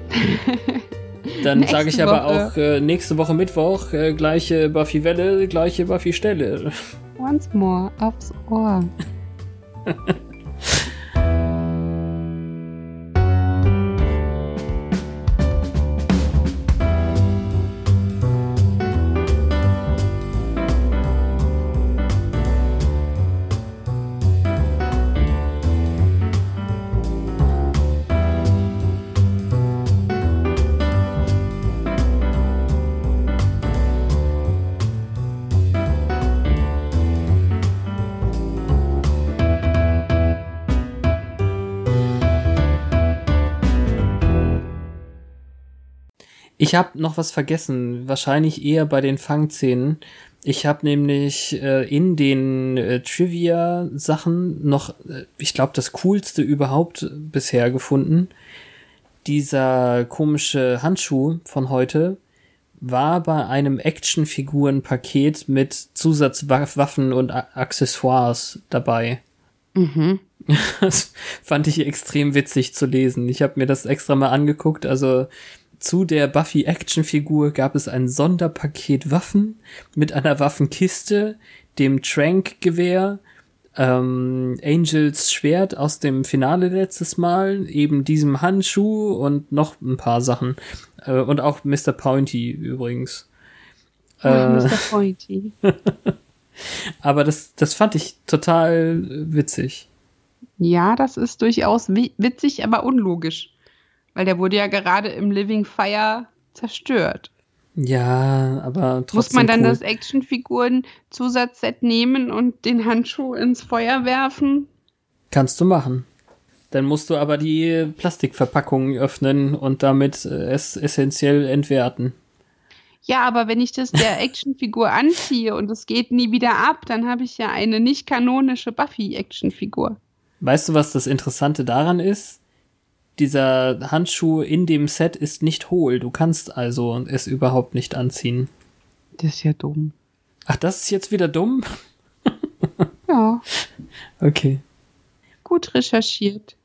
Dann sage ich aber Woche. auch äh, nächste Woche Mittwoch äh, gleiche Buffy Welle, gleiche Buffy Stelle. Once more aufs Ohr. Ich habe noch was vergessen, wahrscheinlich eher bei den Fangszenen. Ich habe nämlich äh, in den äh, Trivia-Sachen noch, äh, ich glaube, das coolste überhaupt bisher gefunden. Dieser komische Handschuh von heute war bei einem Actionfiguren-Paket mit Zusatzwaffen und A Accessoires dabei. Mhm. Das fand ich extrem witzig zu lesen. Ich habe mir das extra mal angeguckt. Also zu der Buffy-Action-Figur gab es ein Sonderpaket Waffen mit einer Waffenkiste, dem Trank-Gewehr, ähm, Angels Schwert aus dem Finale letztes Mal, eben diesem Handschuh und noch ein paar Sachen. Äh, und auch Mr. Pointy übrigens. Oh, äh, Mr. Pointy. aber das, das fand ich total witzig. Ja, das ist durchaus witzig, aber unlogisch. Weil der wurde ja gerade im Living Fire zerstört. Ja, aber trotzdem. Muss man dann cool. das Actionfiguren-Zusatzset nehmen und den Handschuh ins Feuer werfen? Kannst du machen. Dann musst du aber die Plastikverpackung öffnen und damit äh, es essentiell entwerten. Ja, aber wenn ich das der Actionfigur anziehe und es geht nie wieder ab, dann habe ich ja eine nicht kanonische Buffy-Actionfigur. Weißt du, was das Interessante daran ist? Dieser Handschuh in dem Set ist nicht hohl. Du kannst also es überhaupt nicht anziehen. Das ist ja dumm. Ach, das ist jetzt wieder dumm? ja. Okay. Gut recherchiert.